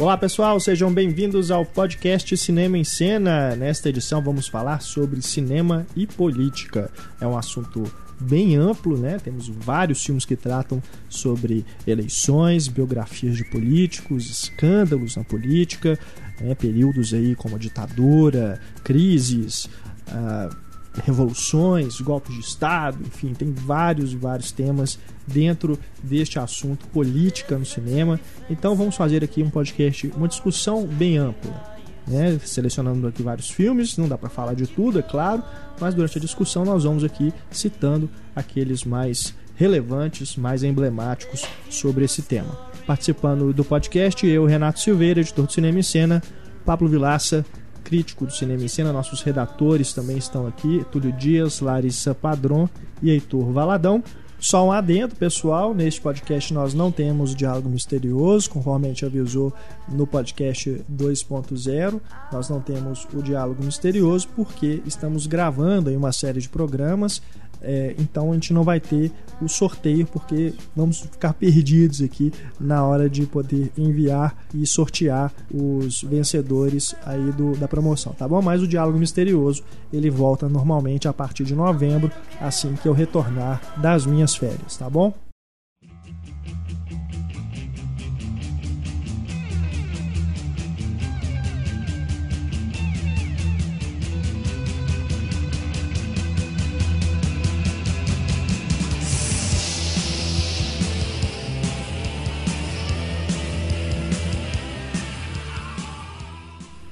Olá pessoal, sejam bem-vindos ao podcast Cinema em Cena. Nesta edição vamos falar sobre cinema e política. É um assunto bem amplo, né? Temos vários filmes que tratam sobre eleições, biografias de políticos, escândalos na política, né? períodos aí como a ditadura, crises, uh, revoluções, golpes de Estado, enfim, tem vários e vários temas dentro deste assunto política no cinema. Então vamos fazer aqui um podcast, uma discussão bem ampla. Né, selecionando aqui vários filmes, não dá para falar de tudo, é claro, mas durante a discussão nós vamos aqui citando aqueles mais relevantes, mais emblemáticos sobre esse tema. Participando do podcast, eu, Renato Silveira, editor do Cinema em Cena, Pablo Vilaça, crítico do Cinema em Cena, nossos redatores também estão aqui, Túlio Dias, Larissa Padron e Heitor Valadão. Só um adendo, pessoal, neste podcast nós não temos diálogo misterioso, conforme a gente avisou no podcast 2.0, nós não temos o diálogo misterioso porque estamos gravando aí uma série de programas é, então a gente não vai ter o sorteio porque vamos ficar perdidos aqui na hora de poder enviar e sortear os vencedores aí do, da promoção, tá bom? Mas o diálogo misterioso ele volta normalmente a partir de novembro, assim que eu retornar das minhas férias, tá bom?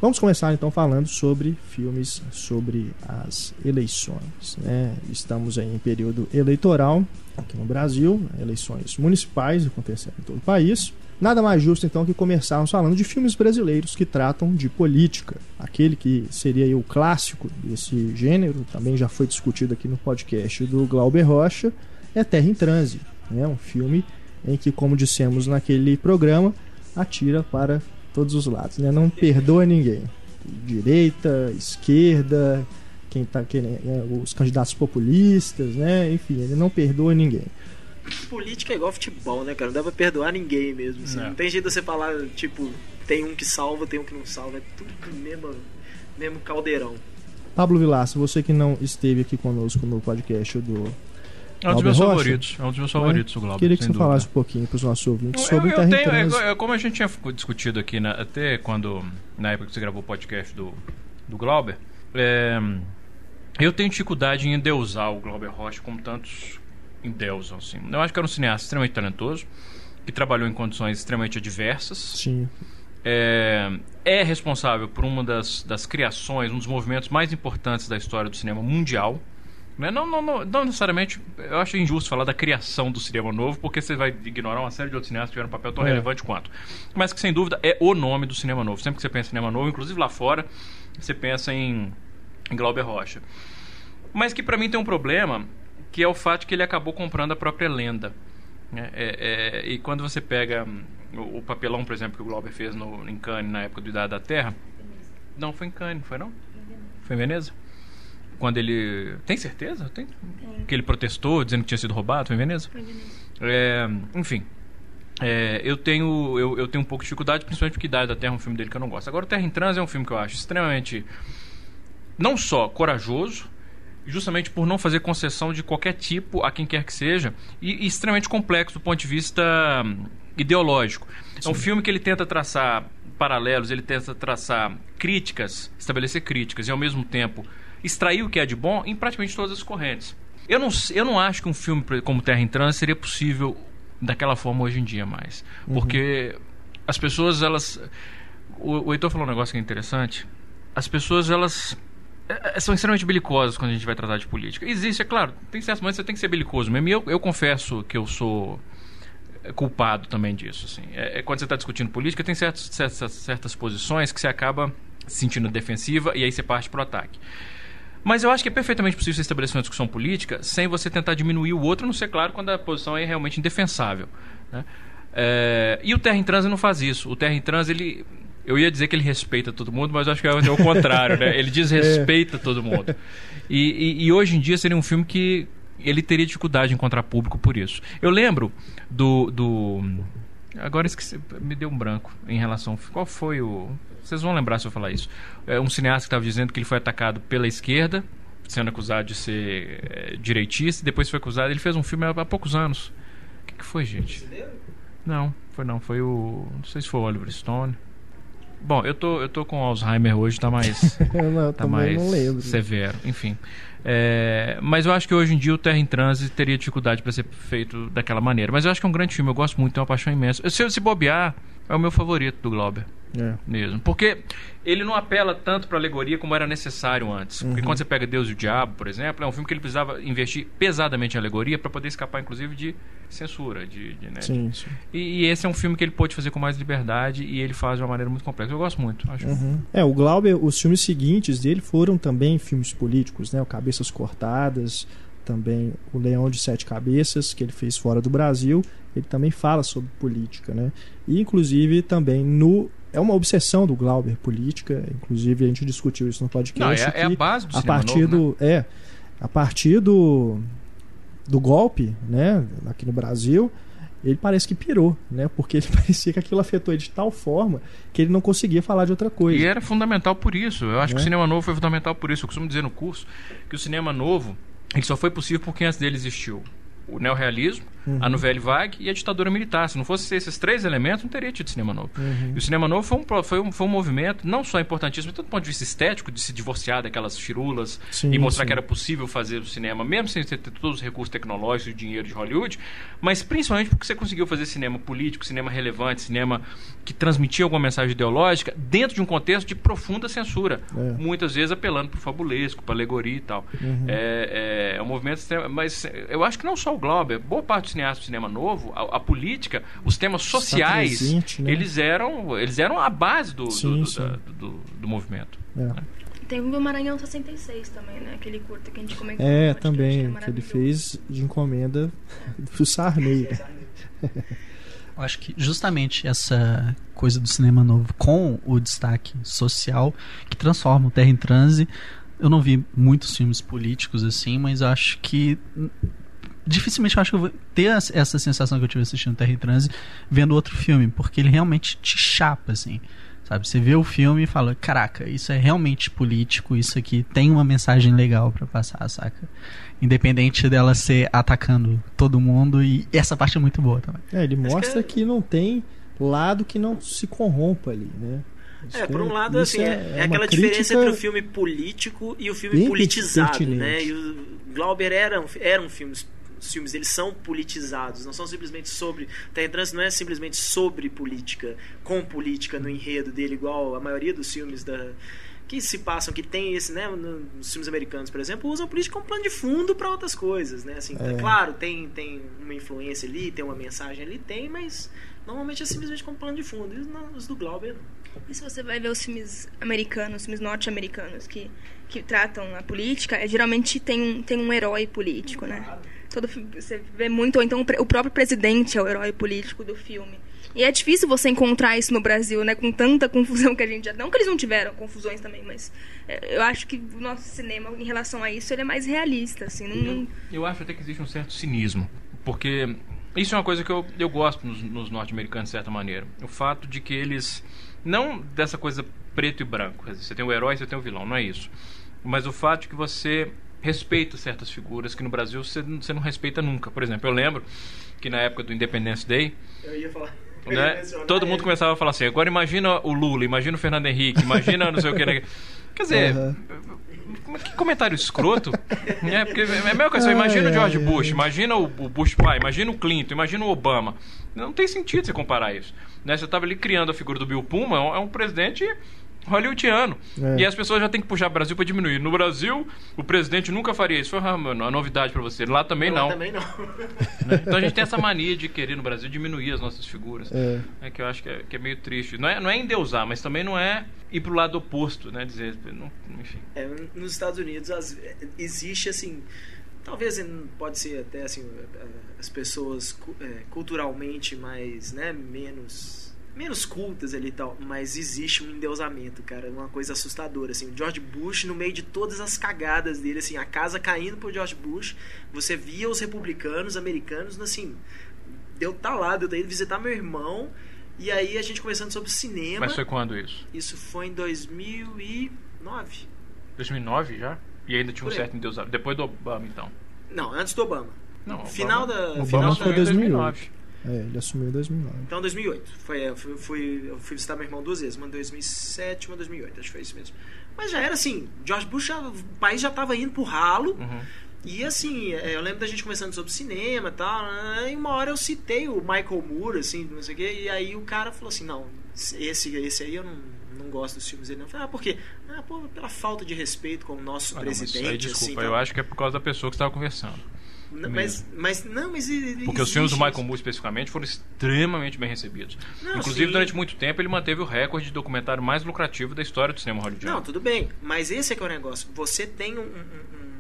Vamos começar então falando sobre filmes sobre as eleições. Né? Estamos em período eleitoral aqui no Brasil, eleições municipais acontecendo em todo o país. Nada mais justo então que começarmos falando de filmes brasileiros que tratam de política. Aquele que seria o clássico desse gênero, também já foi discutido aqui no podcast do Glauber Rocha, é Terra em Transe. É né? um filme em que, como dissemos naquele programa, atira para todos os lados, né? Não perdoa ninguém. Direita, esquerda, quem tá querendo, né? os candidatos populistas, né? Enfim, ele não perdoa ninguém. Política é igual futebol, né, cara? Não dá pra perdoar ninguém mesmo. Assim. Não. não. tem jeito de você falar, tipo, tem um que salva, tem um que não salva. É tudo mesmo, mesmo caldeirão. Pablo Vilaça, você que não esteve aqui conosco no podcast do é um dos meus Rocha, favoritos. É um dos meus favoritos, o Glauber. Queria que você dúvida. falasse um pouquinho para os nossos ouvintes sobre eu, eu tenho, é, Como a gente tinha discutido aqui, na, até quando, na época que você gravou o podcast do, do Glauber, é, eu tenho dificuldade em endeusar o Glauber Rocha como tantos endeusam. Assim. Eu acho que era um cineasta extremamente talentoso, que trabalhou em condições extremamente adversas. Sim. É, é responsável por uma das, das criações, um dos movimentos mais importantes da história do cinema mundial né? Não, não, não, não, necessariamente. Eu acho injusto falar da criação do cinema novo, porque você vai ignorar uma série de outros cineastas que tiveram um papel tão é. relevante quanto. Mas que sem dúvida é o nome do cinema novo. Sempre que você pensa em cinema novo, inclusive lá fora, você pensa em, em Glauber Rocha. Mas que para mim tem um problema, que é o fato que ele acabou comprando a própria lenda. Né? É, é, e quando você pega hum, o, o, papelão, por exemplo, que o Glauber fez no, em Cannes na época do Idade da Terra. Não, foi em Cannes, foi não? Foi em Veneza? Quando ele. Tem certeza? Tem. Tem. Que ele protestou dizendo que tinha sido roubado? Foi em Veneza? Foi em Veneza. É, enfim. É, eu, tenho, eu, eu tenho um pouco de dificuldade, principalmente porque Idade da Terra é um filme dele que eu não gosto. Agora, o Terra em Trans é um filme que eu acho extremamente. Não só corajoso, justamente por não fazer concessão de qualquer tipo a quem quer que seja, e, e extremamente complexo do ponto de vista hum, ideológico. Sim. É um filme que ele tenta traçar paralelos, ele tenta traçar críticas, estabelecer críticas, e ao mesmo tempo extrair o que é de bom em praticamente todas as correntes. Eu não, eu não acho que um filme como Terra em Trânsito seria possível daquela forma hoje em dia mais. Uhum. Porque as pessoas, elas. O, o Heitor falou um negócio que é interessante. As pessoas, elas. É, é, são extremamente belicosas quando a gente vai tratar de política. Existe, é claro, tem certos momentos que você tem que ser belicoso mesmo. E eu, eu confesso que eu sou culpado também disso. Assim. É, é quando você está discutindo política, tem certos, certas, certas posições que você acaba se sentindo defensiva e aí você parte para o ataque. Mas eu acho que é perfeitamente possível você estabelecer uma discussão política sem você tentar diminuir o outro, não ser claro quando a posição é realmente indefensável. Né? É, e o Terra em Trans não faz isso. O Terra em Trans, ele. Eu ia dizer que ele respeita todo mundo, mas eu acho que é o contrário, né? Ele desrespeita é. todo mundo. E, e, e, hoje em dia seria um filme que ele teria dificuldade em encontrar público por isso. Eu lembro do, do Agora esqueci, me deu um branco em relação. Qual foi o. Vocês vão lembrar se eu falar isso. É um cineasta que estava dizendo que ele foi atacado pela esquerda, sendo acusado de ser é, direitista, e depois foi acusado. Ele fez um filme há, há poucos anos. O que, que foi, gente? Não, foi não. Foi o. Não sei se foi o Oliver Stone. Bom, eu tô, eu tô com Alzheimer hoje, tá mais, não, tá mais severo, enfim. É, mas eu acho que hoje em dia o Terra em Transe teria dificuldade para ser feito daquela maneira. Mas eu acho que é um grande filme, eu gosto muito, tenho uma paixão imensa. Se, se bobear, é o meu favorito do Glauber. É. Mesmo. Porque ele não apela tanto para alegoria como era necessário antes. Porque uhum. quando você pega Deus e o Diabo, por exemplo, é um filme que ele precisava investir pesadamente em alegoria para poder escapar, inclusive, de censura. De, de né? sim, sim. E, e, esse é um filme que ele pôde fazer com mais liberdade e ele faz de uma maneira muito complexa. Eu gosto muito. Acho uhum. É, o Glauber, os filmes seguintes dele foram também filmes políticos, né? O Cabeças Cortadas, também o Leão de Sete Cabeças, que ele fez fora do Brasil, ele também fala sobre política, né? E inclusive também no é uma obsessão do Glauber política, inclusive a gente discutiu isso no podcast. Não, é, é a base do a partir novo, do né? é a partir do do golpe, né, aqui no Brasil, ele parece que pirou, né? Porque ele parecia que aquilo afetou ele de tal forma que ele não conseguia falar de outra coisa. E era fundamental por isso. Eu acho é. que o cinema novo foi fundamental por isso. Eu costumo dizer no curso que o cinema novo ele só foi possível porque antes dele existiu o neorrealismo, uhum. a Nouvelle Vague e a ditadura militar. Se não fosse esses três elementos, não teria tido cinema novo. Uhum. E o cinema novo foi um, foi, um, foi um movimento não só importantíssimo, do ponto de vista estético, de se divorciar daquelas firulas sim, e mostrar sim. que era possível fazer o cinema, mesmo sem ter todos os recursos tecnológicos e dinheiro de Hollywood, mas principalmente porque você conseguiu fazer cinema político, cinema relevante, cinema que transmitia alguma mensagem ideológica dentro de um contexto de profunda censura, é. muitas vezes apelando para o fabulesco, para alegoria e tal. Uhum. É, é, é, um movimento, mas eu acho que não só o Glauber, boa parte do cineasta do cinema novo, a, a política, os temas sociais, presente, né? eles eram eles eram a base do, sim, do, sim. Da, do, do, movimento. É. Né? Tem o Maranhão 66 também, né? Aquele curto que a gente comentou. É, também, que, que, ele fez de encomenda do Sarney. Eu acho que justamente essa coisa do cinema novo com o destaque social que transforma o Terra em Transe. Eu não vi muitos filmes políticos assim, mas acho que dificilmente eu acho que eu vou ter essa sensação que eu tive assistindo Terra em Transe vendo outro filme, porque ele realmente te chapa, assim. Sabe? Você vê o filme e fala: caraca, isso é realmente político, isso aqui tem uma mensagem legal para passar, saca? Independente dela ser atacando todo mundo, e essa parte é muito boa também. É, ele mostra que... que não tem lado que não se corrompa ali, né? É, por um lado, assim, é, é, é aquela diferença entre o filme político e o filme politizado, né? E o Glauber era um, era um filme os filmes eles são politizados, não são simplesmente sobre. Terra Trans não é simplesmente sobre política, com política no enredo dele, igual a maioria dos filmes da que se passam, que tem esse, né, nos filmes americanos, por exemplo, usam política como plano de fundo para outras coisas, né? Assim, é. claro, tem, tem uma influência ali, tem uma mensagem ali, tem, mas normalmente é simplesmente como plano de fundo. E os do Glauber E se você vai ver os filmes americanos, os filmes norte-americanos que, que tratam a política, é, geralmente tem um, tem um herói político, né? Todo, você vê muito, ou então o próprio presidente é o herói político do filme. E é difícil você encontrar isso no Brasil, né? Com tanta confusão que a gente já. Não que eles não tiveram confusões também, mas é, eu acho que o nosso cinema, em relação a isso, ele é mais realista, assim. Não, eu, eu acho até que existe um certo cinismo. Porque isso é uma coisa que eu, eu gosto nos, nos norte-americanos, de certa maneira. O fato de que eles. Não dessa coisa preto e branco. Você tem o herói, você tem o vilão, não é isso. Mas o fato de que você respeita certas figuras que no Brasil você, você não respeita nunca. Por exemplo, eu lembro que na época do Independence Day. Eu ia falar. Né, todo mundo começava a falar assim: agora imagina o Lula, imagina o Fernando Henrique, imagina não sei o que. Né? Quer dizer, uhum. que comentário escroto. é, porque é a mesma coisa, imagina o George Bush, imagina o, Bush pai, imagina o Clinton, imagina o Obama. Não tem sentido você comparar isso. Né? Você estava ali criando a figura do Bill Puma, é um é presidente hollywoodiano. É. E as pessoas já têm que puxar o Brasil para diminuir. No Brasil, o presidente nunca faria isso. Foi ah, mano, a novidade para você. Lá também Lá não. também não. Né? Então a gente tem essa mania de querer no Brasil diminuir as nossas figuras. É. é que eu acho que é, que é, meio triste. Não é, não é endeusar, mas também não é ir pro lado oposto, né? Dizer, não, enfim. É, nos Estados Unidos as, existe assim talvez pode ser até assim as pessoas é, culturalmente mais né menos menos cultas ali e tal, mas existe um endeusamento, cara, uma coisa assustadora, assim, o George Bush no meio de todas as cagadas dele, assim, a casa caindo pro George Bush, você via os republicanos americanos, assim, deu tá lá, deu ter ido visitar meu irmão. E aí a gente conversando sobre cinema. Mas foi quando isso? Isso foi em 2009. 2009 já? E ainda tinha um certo endeusamento. Depois do Obama, então? Não, antes do Obama. Não, final Obama, da. Obama final foi da, 2009. É, ele assumiu em 2009. Então, 2008. Foi, eu, fui, fui, eu fui visitar meu irmão duas vezes, uma em 2007 uma em 2008, acho que foi isso mesmo. Mas já era assim, George Bush, já, o país já estava indo pro ralo. Uhum. E assim, é, eu lembro da gente conversando sobre cinema e tal, né, e uma hora eu citei o Michael Moore, assim, não sei o quê, e aí o cara falou assim, não, esse, esse aí eu não, não gosto dos filmes dele, não. Eu falei, ah, por quê? Ah, pô, pela falta de respeito com o nosso Ah, não, presidente, isso aí, desculpa, assim. eu acho que é por causa da pessoa que você estava conversando. Mas, mas, não, mas... Porque os filmes do Michael Moore, especificamente, foram extremamente bem recebidos. Não, Inclusive, sim. durante muito tempo, ele manteve o recorde de documentário mais lucrativo da história do cinema hollywoodiano. Não, tudo bem, mas esse é que é o negócio. Você tem um... um- um-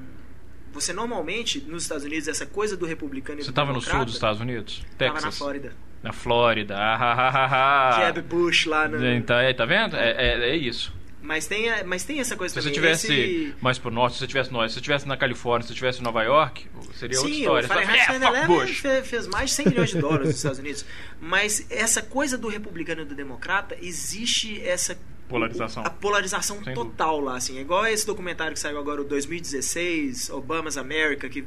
você normalmente, nos Estados Unidos, essa coisa do republicano e Você estava no sul dos Estados Unidos? Tava Texas? na Flórida. Na Flórida. Ah, ah, ah, ah, ah. Jeb Bush lá no... Então, é, tá vendo? É, é, é isso. Mas tem, a- mas tem essa coisa Se você também. tivesse esse... mais pro norte, se você tivesse no, se você tivesse na Califórnia, se você tivesse em Nova York, seria outra Sim, história. o Você Fahrenheit é, fuck 9/11 Bush. fe- fez mais de 100 milhões de dólares nos Estados Unidos. Mas essa coisa do republicano e do democrata, existe essa... Polarização. A polarização Sem total lá, assim. É igual esse documentário que saiu agora, o 2016, Obama's America, que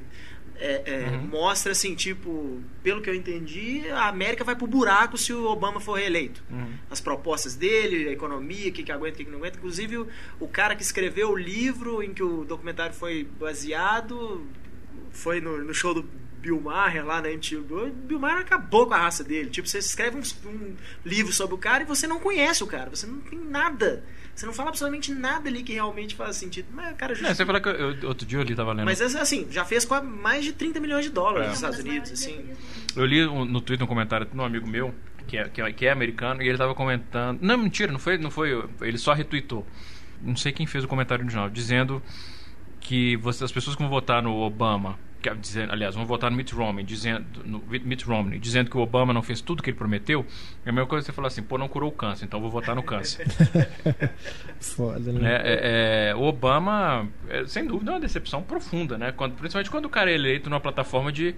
é, é, Uhum. mostra, assim, tipo... Pelo que eu entendi, a América vai pro buraco se o Obama for reeleito. Uhum. as propostas dele, a economia, o que, que aguenta, o que, que não aguenta. Inclusive, o, o cara que escreveu o livro em que o documentário foi baseado foi no, no show do Bill Maher lá na MTV. O Bill Maher acabou com a raça dele. Tipo, você escreve um, um livro sobre o cara e você não conhece o cara. Você não tem nada. Você não fala absolutamente nada ali que realmente faz sentido. Mas o cara É, justifica. você fala que eu, outro dia eu li, tava lendo. Mas assim, já fez quase mais de 30 milhões de dólares É. nos Estados Unidos, assim. Eu li no Twitter um comentário de um amigo meu, que é, que é, que é americano, e ele tava comentando. Não, mentira, não foi, não foi. Ele só retweetou. Não sei quem fez o comentário original, dizendo que você, as pessoas que vão votar no Obama, dizendo, aliás, vão votar no Mitt Romney, dizendo, no Mitt Romney, dizendo que o Obama não fez tudo que ele prometeu, é a mesma coisa que você falar assim, pô, não curou o câncer, então eu vou votar no câncer. Foda, né? né? É, é, o Obama, é, sem dúvida, é uma decepção profunda, né? Quando, principalmente quando o cara é eleito numa plataforma de,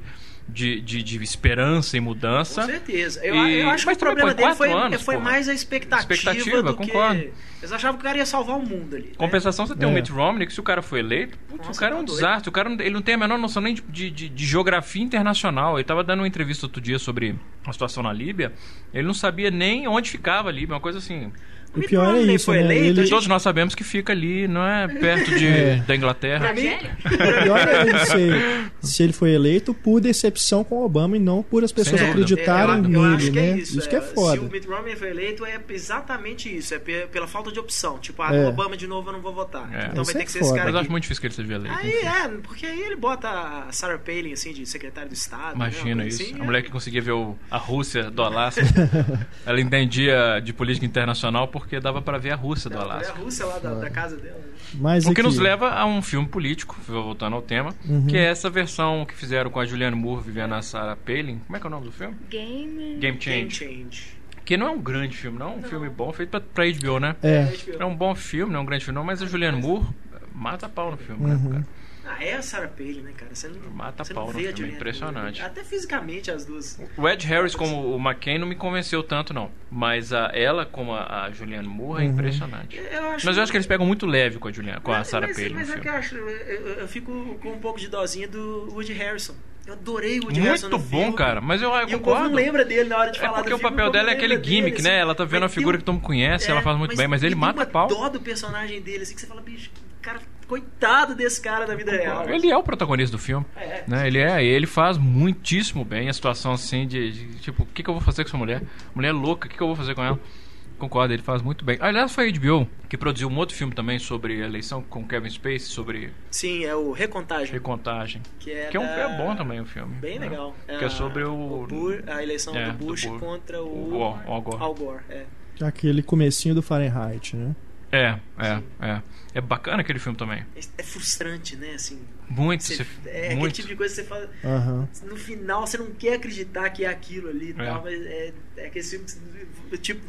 de, de, de esperança e mudança. Com certeza. Eu, E- eu acho que mas o problema dele foi, quatro anos, foi mais a expectativa, Expectativa, do concordo. que... Eles achavam que o cara ia salvar o mundo ali. né? Compensação, você tem É. o Mitt Romney, que se o cara foi eleito, putz, Nossa, o cara é tá um doido. desastre. O cara ele não tem a menor noção nem de, de, de- geografia internacional. Ele tava dando uma entrevista outro dia sobre a situação na Líbia. Ele não sabia nem onde ficava a Líbia, uma coisa assim. O pior é isso, foi né? eleito, Ele- Todos nós sabemos que fica ali, não é perto de, É. da Inglaterra. Pra mim, O pior é ele ser, se ele foi eleito por decepção com o Obama e não por as pessoas Sem acreditarem eu, eu acho nele, que né? é isso. que é Se foda. o Mitt Romney foi eleito, é exatamente isso. É pe- pela falta de opção. Tipo, ah, É. Obama de novo eu não vou votar. É. Então Isso vai ter é que ser foda. esse cara Mas eu acho muito difícil que ele seja eleito. Aí enfim. é, porque aí ele bota a Sarah Palin, assim, de secretário do Estado. né, Imagina coisa isso. assim, a é. mulher que conseguia ver o- a Rússia do Alasca. ela entendia de política internacional porque dava pra ver a Rússia do Alasca. a Rússia lá da, da casa dela. né? Mas O que aqui- nos leva a um filme político, voltando ao tema, Uhum. que é essa versão que fizeram com a Julianne Moore vivendo a Sarah Palin. Como é que é o nome do filme? Game. Game Game Change. Change. Que não é um grande filme, não. É um Não. filme bom, feito pra, pra HBO, né? É. É um bom filme, não é um grande filme, não. Mas a Julianne Moore mata pau no filme, né, Uhum. cara? Ah, é a Sarah Palin, né, cara? Você não, Mata você pau não no vê a filme, Julianne impressionante. Até fisicamente as duas. O Ed Harris como o McCain não me convenceu tanto, não. Mas a, ela como a, a Julianne Moore é Uhum. impressionante. Eu acho Mas eu acho que eles pegam muito leve com a, Julianne, com a Mas- Sarah mas, Palin no Mas é filme. que eu acho, eu, eu- fico com um pouco de dosinha do Woody Harrison. Eu adorei o Woody Harrison Muito no bom, filme. cara. Mas eu, eu E concordo. não lembra dele na hora de É falar porque do o papel dela é aquele gimmick, dele, né? assim. Ela tá vendo Mas uma figura tem que todo mundo conhece, é, ela faz muito bem, mas ele mata uma pau. dó do personagem dele, assim, que você fala, bicho, cara, coitado desse cara da vida real. Ele é o protagonista do filme. É. Né? Ele é, ele faz muitíssimo bem a situação assim de, de, tipo, o que, que eu vou fazer com essa mulher? Mulher louca, o que, que eu vou fazer com ela? Concordo, ele faz muito bem. Aliás, foi a HBO que produziu um outro filme também sobre a eleição com Kevin Spacey, sobre Sim, é o Recontagem. recontagem. Que é, Que é, um, da- é bom também o filme. Bem né? legal. Que é sobre o- Bush- a eleição É, do do Bush Bush. contra o, O o Al Gore. Al Gore, é. Aquele comecinho do Fahrenheit, né? É, é, é. É bacana aquele filme também. É frustrante, né? Assim, Muito, você- você- é aquele muito. tipo de coisa que você fala. Aham. No final você não quer acreditar que é aquilo ali e É. tal, mas é, é aquele filme que você- tipo,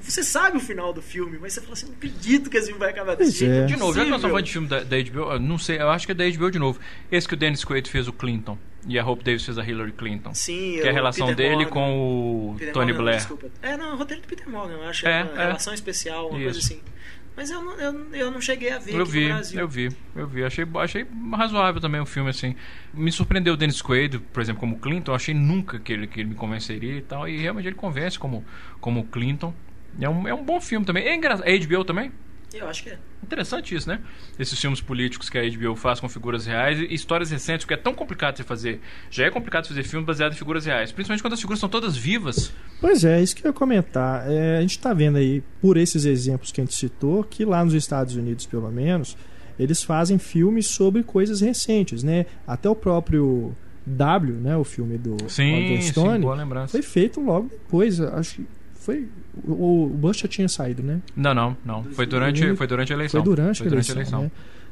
você sabe o final do filme, mas você fala assim, não acredito que esse filme vai acabar desse jeito. é. De novo, já que nós estamos falando de filme da, da HBO, eu não sei, eu acho que é da HBO de novo. Esse que o Dennis Quaid fez, o Clinton. E a Hope Davis fez a Hillary Clinton. Sim, Que é a relação Peter dele Morgan. com o Peter Tony Morgan, Blair. Desculpa. É, não, o roteiro do Peter Morgan, eu acho. É, É, uma é. relação especial, uma coisa Isso. assim. Mas eu não, eu, eu não cheguei a ver Eu vi, no Brasil. eu vi, eu vi. Achei, achei razoável também o filme, assim. Me surpreendeu o Dennis Quaid, por exemplo, como Clinton. Eu achei nunca que ele, que ele me convenceria e tal. E realmente ele convence como, como Clinton. É um, é um bom filme também. É engraçado. É HBO também? Eu acho que é. Interessante isso, né? Esses filmes políticos que a HBO faz com figuras reais e histórias recentes, porque é tão complicado de fazer. Já é complicado fazer filme baseado em figuras reais. Principalmente quando as figuras são todas vivas. Pois é, isso que eu ia comentar. É, a gente está vendo aí, por esses exemplos que a gente citou, que lá nos Estados Unidos, pelo menos, eles fazem filmes sobre coisas recentes, né? Até o próprio W, né? O filme do Sim, sim, Stone, boa lembrança. foi feito logo depois. Acho que foi. O, o Bush já tinha saído, né? Não, não, não. Foi durante, foi durante a eleição. Foi durante, a, eleição, né?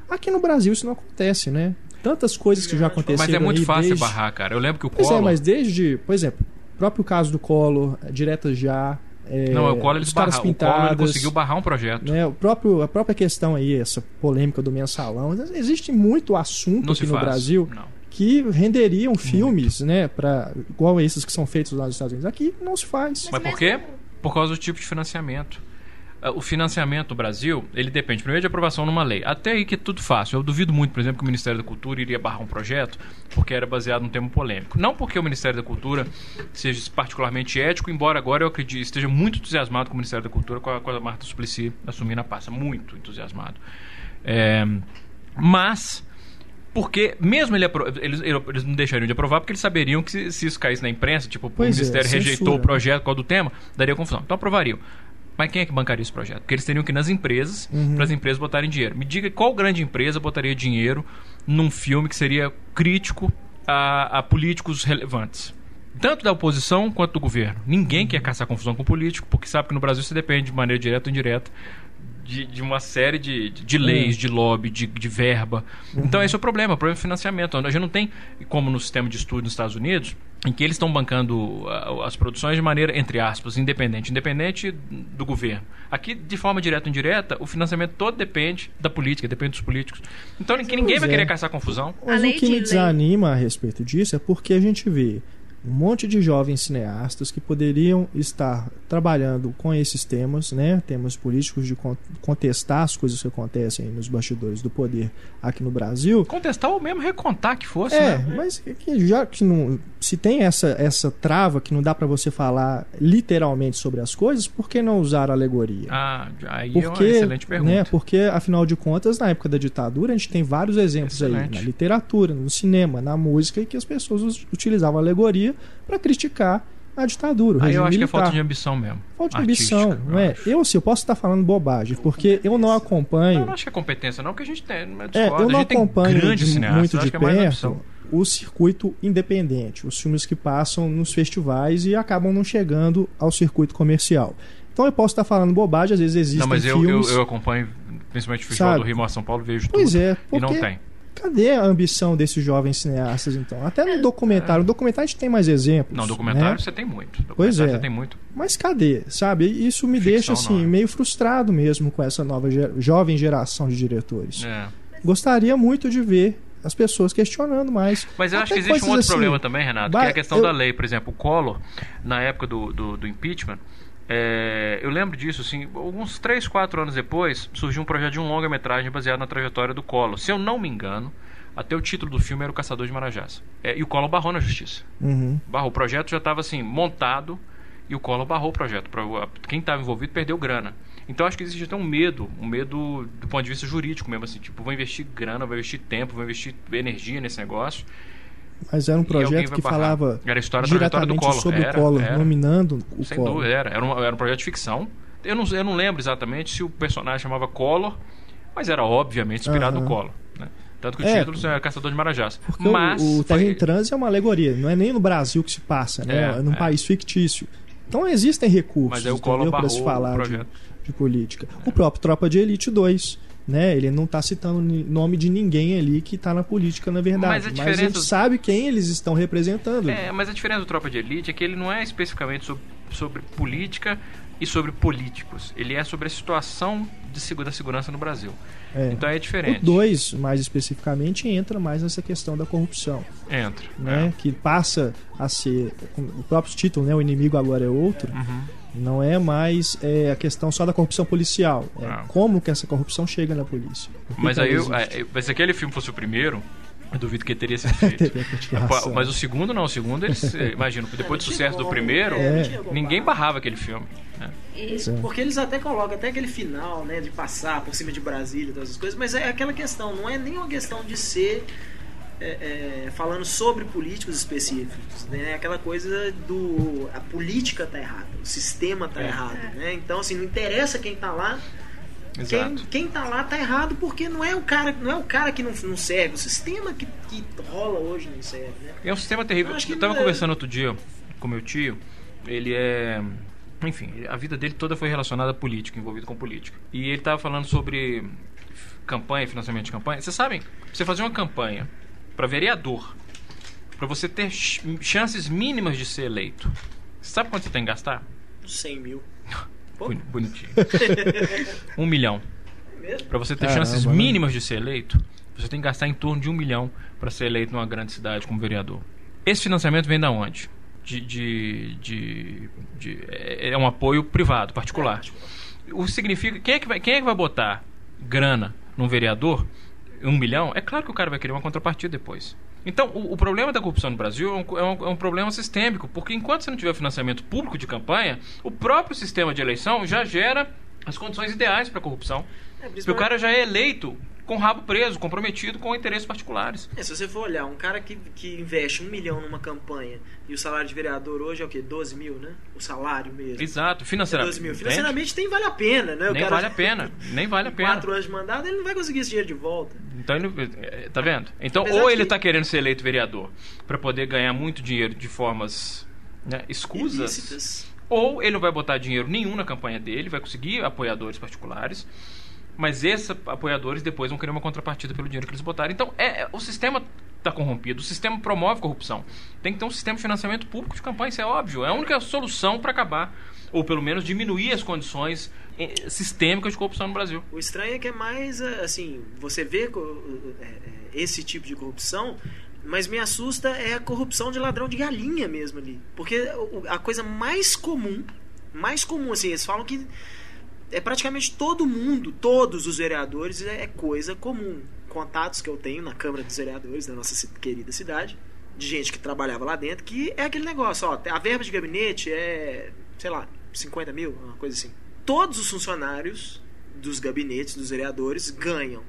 Aqui no Brasil isso não acontece, né? Tantas coisas que já aconteceram. Mas é muito aí fácil desde... barrar, cara. Eu lembro que o Pois Collor... é, mas desde, por exemplo, o próprio caso do Collor, Direta Já. É, Não, o Collor, eles barra... o Collor conseguiu barrar um projeto. né, o próprio, a própria questão aí, essa polêmica do mensalão. Existe muito assunto Não aqui se no faz. Brasil Não. Que renderiam filmes, né, para igual esses que são feitos lá nos Estados Unidos. Aqui não se faz. Mas por quê? Por causa do tipo de financiamento. Ah, O financiamento do Brasil, ele depende primeiro de aprovação numa lei. Até aí que é tudo fácil. Eu duvido muito, por exemplo, que o Ministério da Cultura iria barrar um projeto porque era baseado num tema polêmico. Não porque o Ministério da Cultura seja particularmente ético, embora agora eu acredite, esteja muito entusiasmado com o Ministério da Cultura, com a, com a Marta Suplicy assumindo a pasta. Muito entusiasmado. É, mas porque mesmo ele apro- eles, eles não deixariam de aprovar porque eles saberiam que se, se isso caísse na imprensa, tipo, o Pois é, Ministério rejeitou censura. o projeto qual do tema, daria confusão. Então aprovariam. Mas quem é que bancaria esse projeto? Porque eles teriam que ir nas empresas, Uhum. para as empresas botarem dinheiro. Me diga qual grande empresa botaria dinheiro num filme que seria crítico a, a políticos relevantes. Tanto da oposição quanto do governo. Ninguém quer caçar confusão com político, porque sabe que no Brasil você depende de maneira direta ou indireta de, de uma série de, de, leis, de lobby, de, de verba. Então esse é o problema, o problema é financiamento. A gente não tem, como no sistema de estudo nos Estados Unidos, em que eles estão bancando ah, as produções de maneira, entre aspas, independente. Independente do governo. Aqui, de forma direta ou indireta, o financiamento todo depende da política, depende dos políticos. Então ninguém, ninguém vai é. querer caçar confusão. Mas o que me lei. desanima a respeito disso é porque a gente vê um monte de jovens cineastas que poderiam estar trabalhando com esses temas, né, temas políticos de con- contestar as coisas que acontecem nos bastidores do poder aqui no Brasil. Contestar ou mesmo recontar que fosse, É, né? mas é que já que não se tem essa essa trava que não dá pra você falar literalmente sobre as coisas, por que não usar alegoria? Ah, aí é uma Porque, excelente pergunta. né, porque, afinal de contas, na época da ditadura, a gente tem vários exemplos aí, Excelente. na literatura, no cinema, na música, em que as pessoas utilizavam a alegoria para criticar a ditadura. Aí eu acho que é militar. falta de ambição mesmo. Falta de Artística, ambição, não é? acho. Eu, assim, eu posso estar falando bobagem, porque eu não acompanho. Não, não acho que é competência, não, porque a gente tem. Não é É, eu não acompanho de- muito de que é perto ambição. o circuito independente, os filmes que passam nos festivais e acabam não chegando ao circuito comercial. Então eu posso estar falando bobagem, às vezes existem Não, mas eu, eu, filmes. eu acompanho, principalmente o Festival Sabe? do Rio Mar São Paulo, vejo Pois tudo. é, E não porque tem. Cadê a ambição desses jovens cineastas então? Até no documentário, no documentário a gente tem mais exemplos. Não, documentário né? você tem muito. Pois é. Você tem muito. Mas cadê? Sabe? Isso me Ficção, deixa assim é? meio frustrado mesmo com essa nova jovem geração de diretores. É. Gostaria muito de ver as pessoas questionando mais. Mas eu acho Até que existe um outro assim, problema também, Renato, que é a questão eu- da lei. Por exemplo, o Collor, na época do, do, do impeachment, é, eu lembro disso, assim, alguns 3, 4 anos depois, surgiu um projeto de um longa-metragem baseado na trajetória do Collor. Se eu não me engano, até o título do filme era O Caçador de Marajás. É, e o Collor barrou na justiça. Uhum. Barrou. O projeto já estava assim, montado e o Collor barrou o projeto. Quem estava envolvido perdeu grana. Então acho que existe até um medo, um medo do ponto de vista jurídico mesmo, assim, tipo, vou investir grana, vou investir tempo, vou investir energia nesse negócio. Mas era um projeto que falava Era a história, diretamente Collor. sobre Era, o Collor, era. nominando o Sem Collor. dúvida, era. Era um, era um projeto de ficção. Eu não, eu não lembro exatamente se o personagem chamava Collor, mas era obviamente inspirado Aham. no Collor. Né? Tanto que o É, título era Caçador de Marajás. Porque o- mas o, Terra foi- em Transe é uma alegoria, não é nem no Brasil que se passa, né? É, É, num é. país fictício. Então existem recursos o para se falar o de, de política. O próprio Tropa de Elite 2, né? Ele não está citando nome de ninguém ali que está na política, na verdade. Mas a Mas, diferença- a gente sabe quem eles estão representando. É, mas a diferença do Tropa de Elite é que ele não é especificamente sobre sobre política e sobre políticos. Ele é sobre a situação de, da segurança no Brasil. É. Então é diferente. O 2, mais especificamente, entra mais nessa questão da corrupção. Entra. Né? É. Que passa a ser. O próprio título, né? O inimigo agora é outro. Uhum. Não é mais é, a questão só da corrupção policial. É ah. como que essa corrupção chega na polícia. Mas aí, eu, é, se aquele filme fosse o primeiro, eu duvido que teria sido feito. Mas o segundo não, o segundo eles, imagino, depois do sucesso do primeiro, é. ninguém barrava aquele filme. Né? Isso, porque eles até colocam até aquele final, né, de passar por cima de Brasília e todas essas coisas, mas é aquela questão, não é nem uma questão de ser é, é, falando sobre políticos específicos, né? Aquela coisa do a política tá errada, o sistema tá é. errado, né? Então assim, não interessa quem tá lá, quem, quem tá lá tá errado porque não é o cara, não é o cara que não, não serve, o sistema que, que rola hoje não serve, né? É um sistema terrível. Eu, eu tava é- conversando outro dia com meu tio, ele é enfim, a vida dele toda foi relacionada a política, envolvido com política. E ele tava falando sobre campanha, financiamento de campanha. Vocês sabem, você fazer uma campanha para vereador, para você ter chances mínimas de ser eleito, você sabe quanto você tem que gastar? 100 mil. Bonitinho. um milhão. Para você ter Caramba, chances mínimas de ser eleito, você tem que gastar em torno de um milhão para ser eleito numa grande cidade como vereador. Esse financiamento vem da onde? De, de, de, de é, é um apoio privado, particular. O significa quem é que vai, quem é que vai botar grana num vereador? Um milhão? É claro que o cara vai querer uma contrapartida depois. Então, o, o, problema da corrupção no Brasil é um, é, um, é um, problema sistêmico, porque enquanto você não tiver financiamento público de campanha, o próprio sistema de eleição já gera as condições ideais para a corrupção. É, porque o cara já é eleito com o rabo preso, comprometido com interesses particulares. É, se você for olhar, um cara que, que investe um milhão numa campanha e o salário de vereador hoje é o quê? 12 mil, né? O salário mesmo. Exato, financeiramente. É 12 mil. Financeiramente tem vale a pena, né? O nem cara, vale a pena, nem vale a pena. Quatro anos de mandato, ele não vai conseguir esse dinheiro de volta. Então ele, é, tá vendo? Então, Apesar ou ele está que... querendo ser eleito vereador para poder ganhar muito dinheiro de formas né, escusas. Ilícitas. Ou ele não vai botar dinheiro nenhum na campanha dele, vai conseguir apoiadores particulares mas esses apoiadores depois vão querer uma contrapartida pelo dinheiro que eles botaram. Então, é, é o sistema está corrompido, o sistema promove corrupção. Tem que ter um sistema de financiamento público de campanha, isso é óbvio. É a única solução para acabar, ou pelo menos diminuir as condições eh, sistêmicas de corrupção no Brasil. O estranho é que é mais, eh, assim, você vê eh, esse tipo de corrupção mas me assusta é a corrupção de ladrão de galinha mesmo ali. Porque a coisa mais comum, mais comum, assim, eles falam que é praticamente todo mundo, todos os vereadores, é, é coisa comum. Contatos que eu tenho na Câmara dos Vereadores da nossa querida cidade, de gente que trabalhava lá dentro, que é aquele negócio, ó, a verba de gabinete é, sei lá, 50 mil, uma coisa assim. Todos os funcionários dos gabinetes dos vereadores ganham.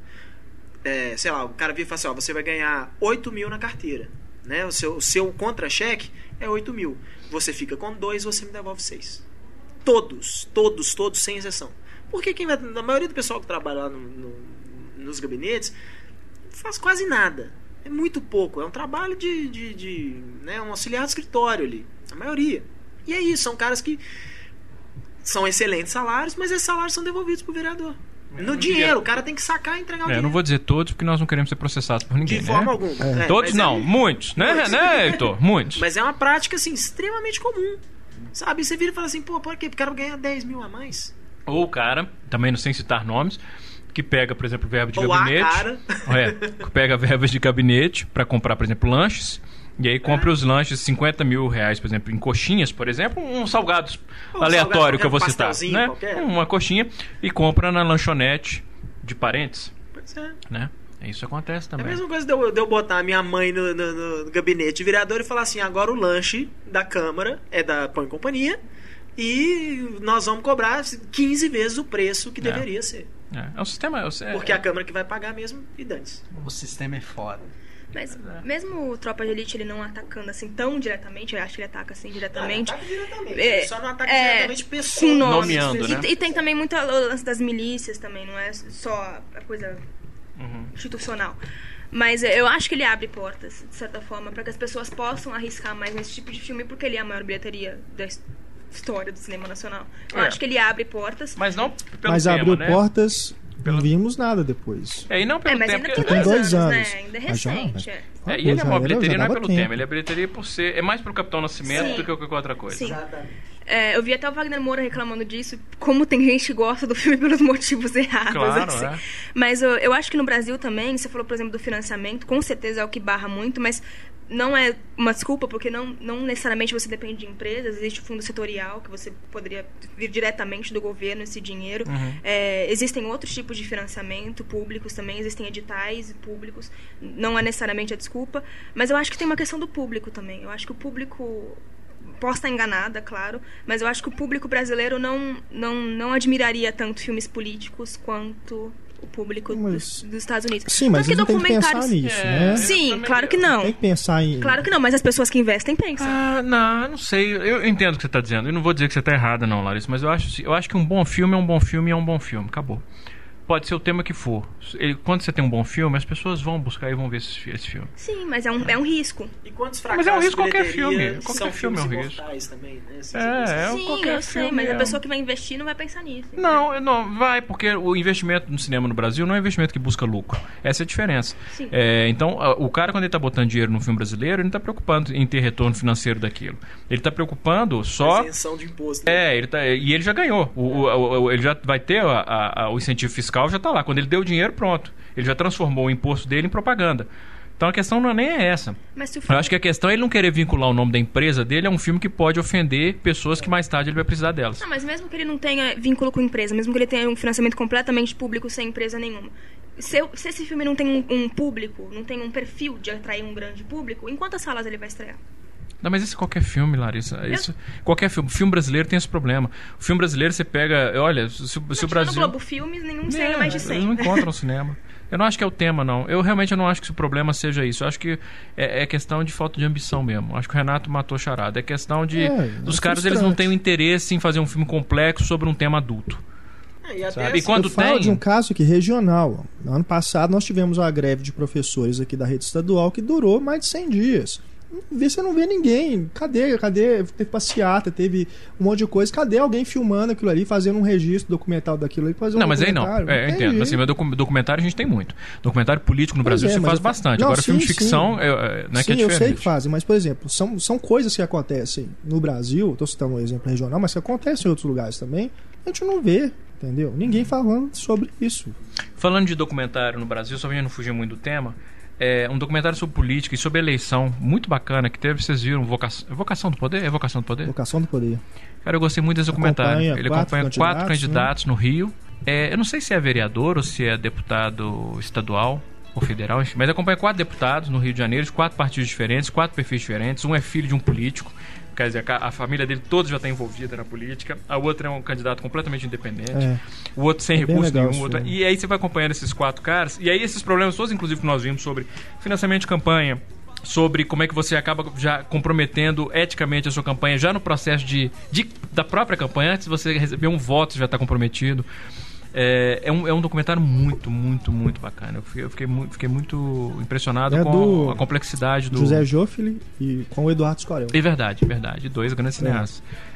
É, sei lá, o cara vira e fala assim, ó, você vai ganhar 8 mil na carteira. Né? O seu, seu contra-cheque é 8 mil. Você fica com dois, você me devolve seis. Todos, todos, todos, sem exceção. Porque quem vai, a maioria do pessoal que trabalha lá no, no, nos gabinetes faz quase nada. É muito pouco. É um trabalho de, de, de né, um auxiliar de escritório ali. A maioria. E é isso, são caras que são excelentes salários, mas esses salários são devolvidos pro vereador. No dinheiro, o cara tem que sacar e entregar o é, dinheiro. Eu não vou dizer todos porque nós não queremos ser processados por ninguém. De né? forma alguma. É. Todos não, é... muitos, né, muitos. né, Heitor? Muitos. Mas é uma prática assim, extremamente comum. Sabe? Você vira e fala assim, pô, por quê? Porque o cara ganha 10 mil a mais. Ou o cara, também não sem citar nomes, que pega, por exemplo, verba de Ou gabinete. Cara. É, que pega verbas de gabinete para comprar, por exemplo, lanches. E aí compra é. os lanches 50 mil reais, por exemplo, em coxinhas, por exemplo, um salgados um aleatório salgado, que eu vou citar. Né? Uma coxinha e compra na lanchonete de parentes. Pois é. Né? Isso acontece também. É a mesma coisa de eu, de eu botar a minha mãe no, no, no, gabinete de vereador e falar assim: agora o lanche da Câmara é da Pão e Companhia e nós vamos cobrar 15 vezes o preço que é. deveria ser. É, é um sistema. É, Porque é, a Câmara que vai pagar mesmo e dantes. O sistema é foda. Mas mesmo o Tropa de Elite ele não atacando assim tão diretamente, eu acho que ele ataca assim diretamente. Não, ataca diretamente. É, só não ataca é, diretamente pessoas. Nomeando, né? E, e, tem também muita lance das milícias também, não é só a coisa uhum. institucional. Mas eu acho que ele abre portas, de certa forma, para que as pessoas possam arriscar mais nesse tipo de filme, porque ele é a maior bilheteria da história do cinema nacional. Eu é. acho que ele abre portas. Mas não pelo Mas tema, abriu né? portas Pelo... Não vimos nada depois. É, e não pelo é, mas tempo. Ainda tem dois, dois anos, anos, né? Ainda é recente. Já, é, e ele é uma bilheteria não é pelo tempo. ele é bilheteria por ser. É mais pro Capitão Nascimento Sim. do que qualquer outra coisa. Sim. Exatamente. É, eu vi até o Wagner Moura reclamando disso, como tem gente que gosta do filme pelos motivos errados. Claro, assim. é. Mas eu, eu acho que no Brasil também, você falou, por exemplo, do financiamento, com certeza é o que barra muito, mas não é uma desculpa, porque não, não necessariamente você depende de empresas, existe o fundo setorial, que você poderia vir diretamente do governo esse dinheiro. Uhum. É, existem outros tipos de financiamento públicos também, existem editais públicos, não é necessariamente a desculpa, mas eu acho que tem uma questão do público também. Eu acho que o público posso estar enganada, claro, mas eu acho que o público brasileiro não, não, não admiraria tanto filmes políticos quanto o público mas... dos, dos, Estados Unidos. Sim, mas não tem que pensar nisso, é, né? Sim, claro que não. Tem que pensar em... Claro que não, mas as pessoas que investem pensam. Ah, não, não sei. Eu entendo o que você está dizendo. Eu não vou dizer que você está errada, não, Larissa, mas eu acho, eu acho que um bom filme é um bom filme e é um bom filme. Acabou pode ser o tema que for. Quando você tem um bom filme, as pessoas vão buscar e vão ver esse, esse filme. Sim, mas é um, é um risco. E quantos fracassos Mas é um risco qualquer filme. Qualquer filme é um risco. Também, né? É, é Sim, qualquer eu sei, filme mas é a pessoa que vai investir não vai pensar nisso. Não, não, vai, porque o investimento no cinema no Brasil não é um investimento que busca lucro. Essa é a diferença. É, então, o cara, quando ele está botando dinheiro no filme brasileiro, ele não está preocupando em ter retorno financeiro daquilo. Ele está preocupando só. Isenção de imposto. Né? É, ele tá, e ele já ganhou. O, o, o, ele já vai ter a, a, o incentivo fiscal, já está lá. Quando ele deu o dinheiro, pronto. Ele já transformou o imposto dele em propaganda. Então a questão não é nem é essa. Eu acho que a questão é ele não querer vincular o nome da empresa dele a um filme que pode ofender pessoas que mais tarde ele vai precisar delas. Não, mas mesmo que ele não tenha vínculo com a empresa, mesmo que ele tenha um financiamento completamente público sem empresa nenhuma, se, eu, se esse filme não tem um, um, público, não tem um perfil de atrair um grande público, em quantas salas ele vai estrear? Não, mas isso é qualquer filme, Larissa. Isso, qualquer filme. Filme brasileiro tem esse problema. O filme brasileiro você pega. Olha, se, se o Brasil. No Globo Filmes, nenhum é, mais de 100. Eles não encontram cinema. Eu não acho que é o tema, não. Eu realmente não acho que o problema seja isso. Eu acho que é, é questão de falta de ambição mesmo. Acho que o Renato matou charada. É questão de. É, dos é caras, eles não têm o interesse em fazer um filme complexo sobre um tema adulto. É, e, Sabe? e quando eu tem... falo de um caso aqui regional. No ano passado nós tivemos uma greve de professores aqui da rede estadual que durou mais de 100 dias vê você não vê ninguém. Cadê? Cadê? Teve passeata, teve um monte de coisa. Cadê alguém filmando aquilo ali, fazendo um registro documental daquilo ali? Fazer um não, mas aí não. É, eu entendo. Assim, documentário a gente tem muito. Documentário político no Brasil é, se faz eu... bastante. Não, Agora, sim, filme de ficção é, é, não é sim, que é diferente. eu sei que fazem, mas, por exemplo, são, são coisas que acontecem no Brasil, estou citando um exemplo regional, mas que acontecem em outros lugares também, a gente não vê entendeu? Ninguém falando sobre isso. Falando de documentário no Brasil, só para não fugir muito do tema, é, um documentário sobre política e sobre eleição, muito bacana, que teve, vocês viram, Vocação, Vocação do Poder? É Vocação do Poder? Vocação do Poder. Cara, eu gostei muito desse documentário. Acompanha Ele quatro acompanha candidatos, quatro candidatos né? no Rio. É, eu não sei se é vereador ou se é deputado estadual ou federal, mas acompanha quatro deputados no Rio de Janeiro, quatro partidos diferentes, quatro perfis diferentes. Um é filho de um político, quer dizer, a família dele toda já está envolvida na política, a outra é um candidato completamente independente, é. o outro sem é recurso nenhum. Outro... E aí você vai acompanhando esses quatro caras, e aí esses problemas todos, inclusive, que nós vimos sobre financiamento de campanha, sobre como é que você acaba já comprometendo eticamente a sua campanha já no processo de, de da própria campanha, antes de você receber um voto, já está comprometido. É, é, um, é um documentário muito, muito, muito bacana. Eu fiquei, eu fiquei, muito, fiquei muito impressionado é com a complexidade do. José Joffre e com o Eduardo Scorel. É verdade, verdade. Dois grandes cineastas. É,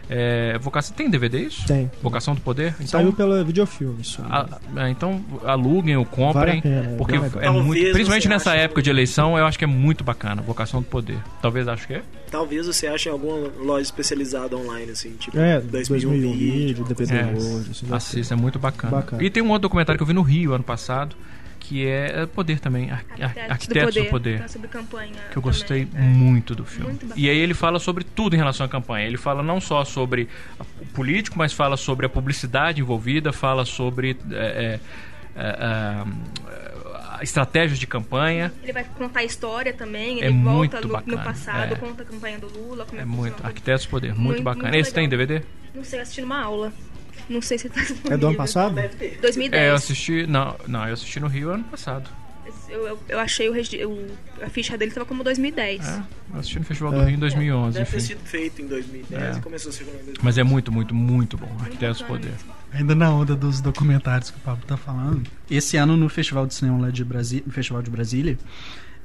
vocação, tem DVD isso? Tem. Vocação do Poder? Então, Saiu pela videofilme. Isso. A, é, então aluguem ou comprem. Vale pena, porque é, muito. Principalmente nessa época de eleição, eu acho que é muito bacana. Vocação do Poder. Talvez acho que é. Talvez você ache em alguma loja especializada online, assim, tipo é, 2001, 2001 vídeo, DVD é, hoje. Assim, assista, é muito bacana. bacana. E tem um outro documentário que eu vi no Rio ano passado que é, Poder também, Arquitetos, Arquitetos do Poder, do poder sobre campanha que eu gostei também, é. muito do filme. Muito e aí ele fala sobre tudo em relação à campanha. Ele fala não só sobre o político, mas fala sobre a publicidade envolvida, fala sobre é, é, é estratégias de campanha. Ele vai contar a história também, é ele volta no, no, passado, é. conta a campanha do Lula. Como é, é muito. Arquitetos do Poder, muito, muito bacana. Muito Esse tem DVD? Não sei, assistindo uma aula. Não sei se tá É do ano passado? 2010. É, eu assisti. Não, não, eu assisti no Rio ano passado. Eu, eu, eu achei o, o, a ficha dele tava como 2010. É, eu assisti no Festival é. do Rio em 2011. Deve enfim. ter sido feito em 2010 é. e começou a ser Mas é muito, muito, muito bom. Arquitetos Poder. Ainda na onda dos documentários que o Pablo tá falando. Esse ano no Festival de Cinema lá de Brasília, no Festival de Brasília,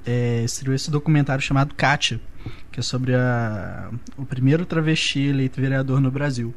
é, estreou esse documentário chamado Kátia, que é sobre a, o primeiro travesti eleito vereador no Brasil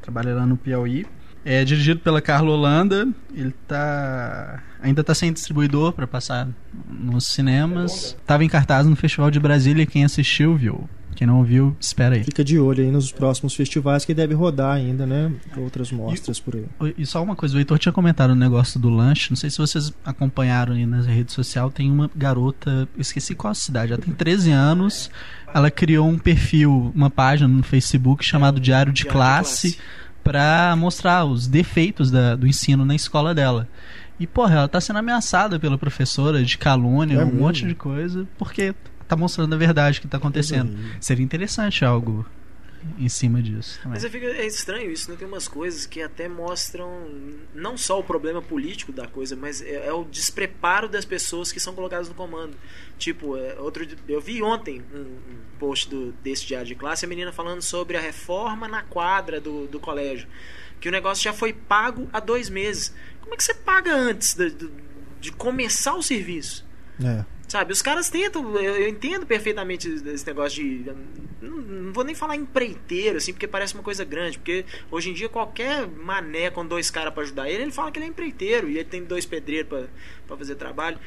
trabalha lá no Piauí. É dirigido pela Carla Holanda. Ele tá ainda tá sem distribuidor para passar nos cinemas. Tava em cartaz no Festival de Brasília, quem assistiu viu. Quem não viu, espera aí. Fica de olho aí nos próximos festivais que deve rodar ainda, né? Outras mostras e, por aí. E só uma coisa, o Heitor tinha comentado o um negócio do lanche. Não sei se vocês acompanharam aí nas redes sociais. Tem uma garota, eu esqueci qual cidade, ela tem 13 anos. Ela criou um perfil, uma página no Facebook chamado Diário de classe. Para mostrar os defeitos da, do ensino na escola dela. E, porra, ela tá sendo ameaçada pela professora de calúnia, é um mesmo? monte de coisa, porque tá mostrando a verdade que tá acontecendo. Seria interessante algo em cima disso. Também. Mas fico, é estranho isso, né? Tem umas coisas que até mostram não só o problema político da coisa, mas é, é o despreparo das pessoas que são colocadas no comando. Tipo, é, outro, eu vi ontem um, um, post do, desse diário de classe, a menina falando sobre a reforma na quadra do, do colégio. Que o negócio já foi pago há dois meses. Como é que você paga antes de, de, de começar o serviço? É. Sabe, os caras tentam, eu, eu, entendo perfeitamente esse negócio de. Não, não, vou nem falar empreiteiro, assim, porque parece uma coisa grande. Porque hoje em dia qualquer mané com dois caras para ajudar ele, ele fala que ele é empreiteiro e ele tem dois pedreiros para fazer trabalho.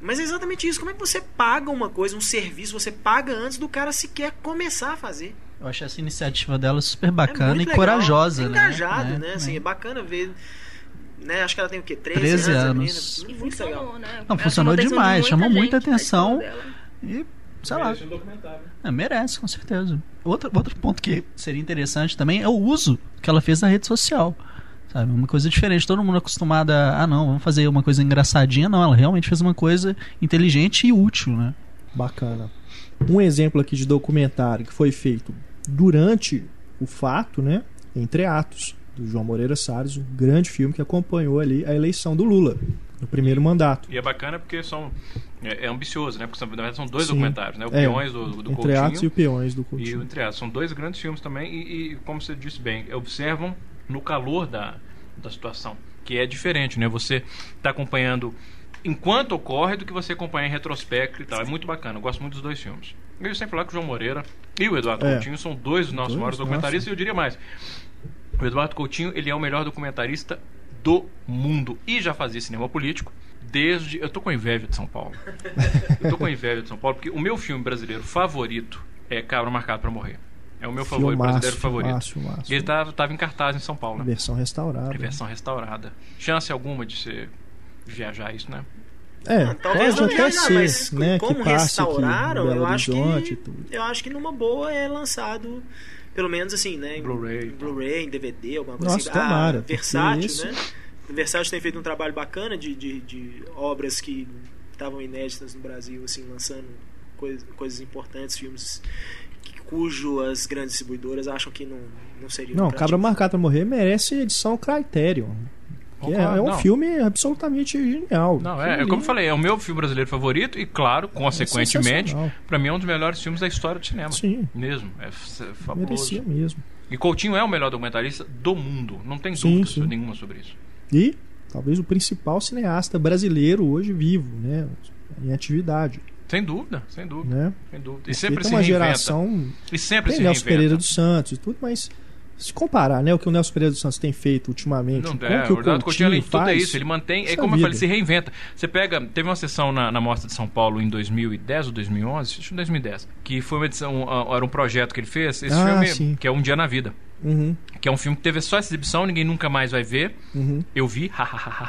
Mas é exatamente isso. Como é que você paga uma coisa, um serviço, você paga antes do cara sequer começar a fazer? Eu acho essa iniciativa dela super bacana é e legal, corajosa, é engajado, né? né? Assim, é. é bacana ver né? Acho que ela tem o quê? 13, 13 anos. anos. Muito legal. Né? Não, funcionou demais, chamou muita atenção. E, sei merece lá. Um é, merece, com certeza. Outro, outro ponto que seria interessante também é o uso que ela fez da rede social. Sabe? Uma coisa diferente. Todo mundo acostumado a, ah, não, vamos fazer uma coisa engraçadinha. Não, ela realmente fez uma coisa inteligente e útil, né? Bacana. Um exemplo aqui de documentário que foi feito durante o fato, né? Entre atos do João Moreira Salles, um grande filme que acompanhou ali a eleição do Lula no primeiro mandato. E é bacana porque são é, é ambicioso, né? Porque na verdade são dois Sim. documentários, né? O é, Peões do, do Entre Coutinho Atos e o Peões do Coutinho. E o Entre Atos. São dois grandes filmes também e, e, como você disse bem, observam no calor da, da situação, que é diferente, né? Você está acompanhando enquanto ocorre do que você acompanha em retrospecto e tal. É muito bacana. Eu gosto muito dos dois filmes. Eu sempre falo que o João Moreira e o Eduardo é. Coutinho são dois dos nossos dois, maiores documentaristas nossa. e eu diria mais. O Eduardo Coutinho, ele é o melhor documentarista do mundo e já fazia cinema político desde. Eu tô com inveja de São Paulo. Eu tô com inveja de São Paulo porque o meu filme brasileiro favorito é Cabra Marcado para Morrer. É o meu favorito, brasileiro favorito. Filmaço, ele estava tava em cartaz em São Paulo. Né? Versão restaurada. versão restaurada. Chance alguma de você viajar isso, né? É, ah, talvez pode até ser, mas né, como restauraram, eu acho que eu acho que numa boa é lançado pelo menos assim, né? Blu-ray. Blu-ray, DVD, alguma coisa Nossa, assim. Tomara, ah, versátil, né? Versátil tem feito um trabalho bacana de, de, de obras que estavam inéditas no Brasil, assim, lançando coisa, coisas importantes, filmes que, cujo as grandes distribuidoras acham que não, não seria. Não, Cabra Marcado pra Morrer merece edição Criterion. É, é, um não. filme absolutamente genial. Não, é, é, como eu falei, é o meu filme brasileiro favorito e, claro, consequentemente, é para mim é um dos melhores filmes da história do cinema. Sim. Mesmo. É, é fabuloso. Merecia mesmo. E Coutinho é o melhor documentarista do mundo. Não tem sim, dúvida sim. nenhuma sobre isso. E talvez o principal cineasta brasileiro hoje vivo, né? Em atividade. Sem dúvida, sem dúvida. Né? Sem dúvida. E sempre tem se uma reinventa. geração. E sempre tem se Nelson Pereira dos Santos e tudo, mas se comparar, né, o que o Nelson Pereira dos Santos tem feito ultimamente, não, é, o que o, o Coutinho, Coutinho além de tudo é isso, ele mantém, é como vida. eu falei, se reinventa. Você pega, teve uma sessão na, na Mostra de São Paulo em 2010 ou 2011, acho que 2010, que foi uma edição, era um projeto que ele fez, esse ah, filme, sim. que é Um Dia na Vida. Uhum. Que é um filme que teve só essa exibição, ninguém nunca mais vai ver. Uhum. Eu vi,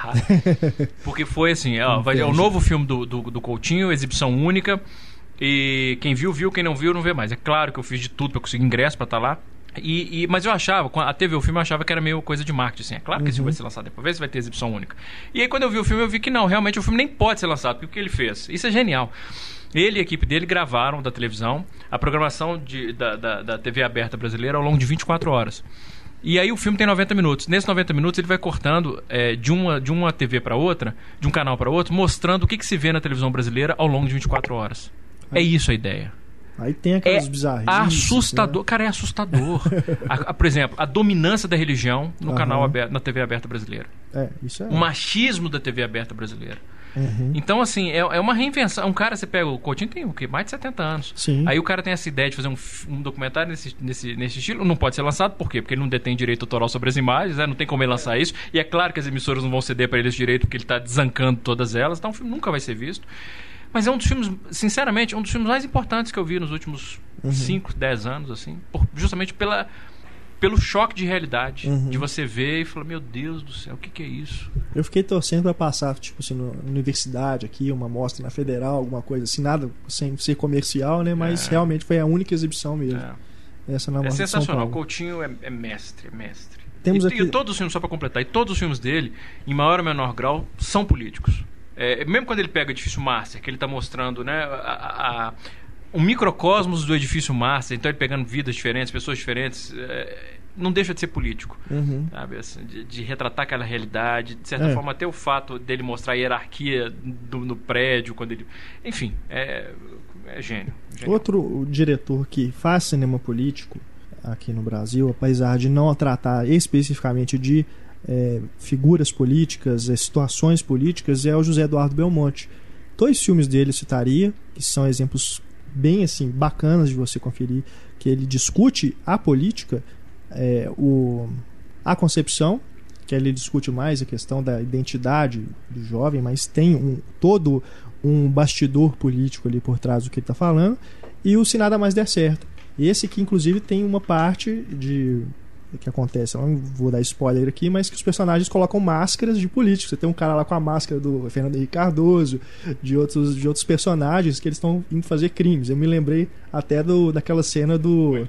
porque foi assim, ó, vai, é o novo filme do, do, do Coutinho, exibição única. E quem viu, viu, quem não viu, não vê mais. É claro que eu fiz de tudo para conseguir ingresso para estar tá lá. E, e, mas eu achava, quando a TV o filme, eu achava que era meio coisa de marketing. Assim. É claro que uhum. esse filme vai ser lançado depois, vai ter exibição única. E aí, quando eu vi o filme, eu vi que não, realmente o filme nem pode ser lançado, porque o que ele fez? Isso é genial. Ele e a equipe dele gravaram da televisão a programação de, da, da, da TV aberta brasileira ao longo de 24 horas. E aí o filme tem 90 minutos. Nesses 90 minutos ele vai cortando é, de, uma, de uma TV para outra, de um canal para outro, mostrando o que, que se vê na televisão brasileira ao longo de 24 horas. É isso a ideia. Aí tem aquelas é bizarrices. Assustador. Né? Cara, é assustador. a, a, por exemplo, a dominância da religião no uhum. canal aberto, na TV aberta brasileira. É, isso é. O machismo da TV aberta brasileira. Uhum. Então, assim, é, é, uma reinvenção. Um cara, você pega o Coutinho, tem o quê? Mais de 70 anos. Sim. Aí o cara tem essa ideia de fazer um, um documentário nesse, nesse, nesse estilo. Não pode ser lançado, por quê? Porque ele não detém direito autoral sobre as imagens, né? não tem como ele lançar isso. E é claro que as emissoras não vão ceder para ele esse direito, porque ele está desancando todas elas. Então o filme nunca vai ser visto. Mas é um dos filmes, sinceramente, um dos filmes mais importantes que eu vi nos últimos 5, uhum. 10 anos, assim. Por, justamente pela pelo choque de realidade. Uhum. De você ver e falar, meu Deus do céu, o que, que é isso? Eu fiquei torcendo para passar, tipo assim, na universidade aqui, uma mostra na federal, alguma coisa assim, nada sem ser comercial, né? Mas é. realmente foi a única exibição mesmo. É. Essa na é sensacional. Coutinho é, é, mestre, é mestre. Temos e, aqui... e todos os filmes, só para completar, e todos os filmes dele, em maior ou menor grau, são políticos. É, mesmo quando ele pega o edifício Master, que ele está mostrando né, a, a, um microcosmos do edifício Master, então ele pegando vidas diferentes, pessoas diferentes, é, não deixa de ser político, uhum. sabe? Assim, de, de, retratar aquela realidade, de certa é. forma até o fato dele mostrar a hierarquia do, no prédio, quando ele, enfim, é, é gênio. Genial. Outro diretor que faz cinema político aqui no Brasil, apesar de não tratar especificamente de é, figuras políticas, é, situações políticas, é o José Eduardo Belmonte. Dois filmes dele citaria, que são exemplos bem assim bacanas de você conferir, que ele discute a política, é, o, a concepção, que ele discute mais a questão da identidade do jovem, mas tem um, todo um bastidor político ali por trás do que ele está falando, e o Se Nada Mais Der Certo. Esse que inclusive tem uma parte de que acontece, eu não vou dar spoiler aqui, mas que os personagens colocam máscaras de políticos. Você tem um cara lá com a máscara do Fernando Henrique Cardoso, de outros, de outros personagens que eles estão indo fazer crimes. Eu me lembrei até do, daquela cena do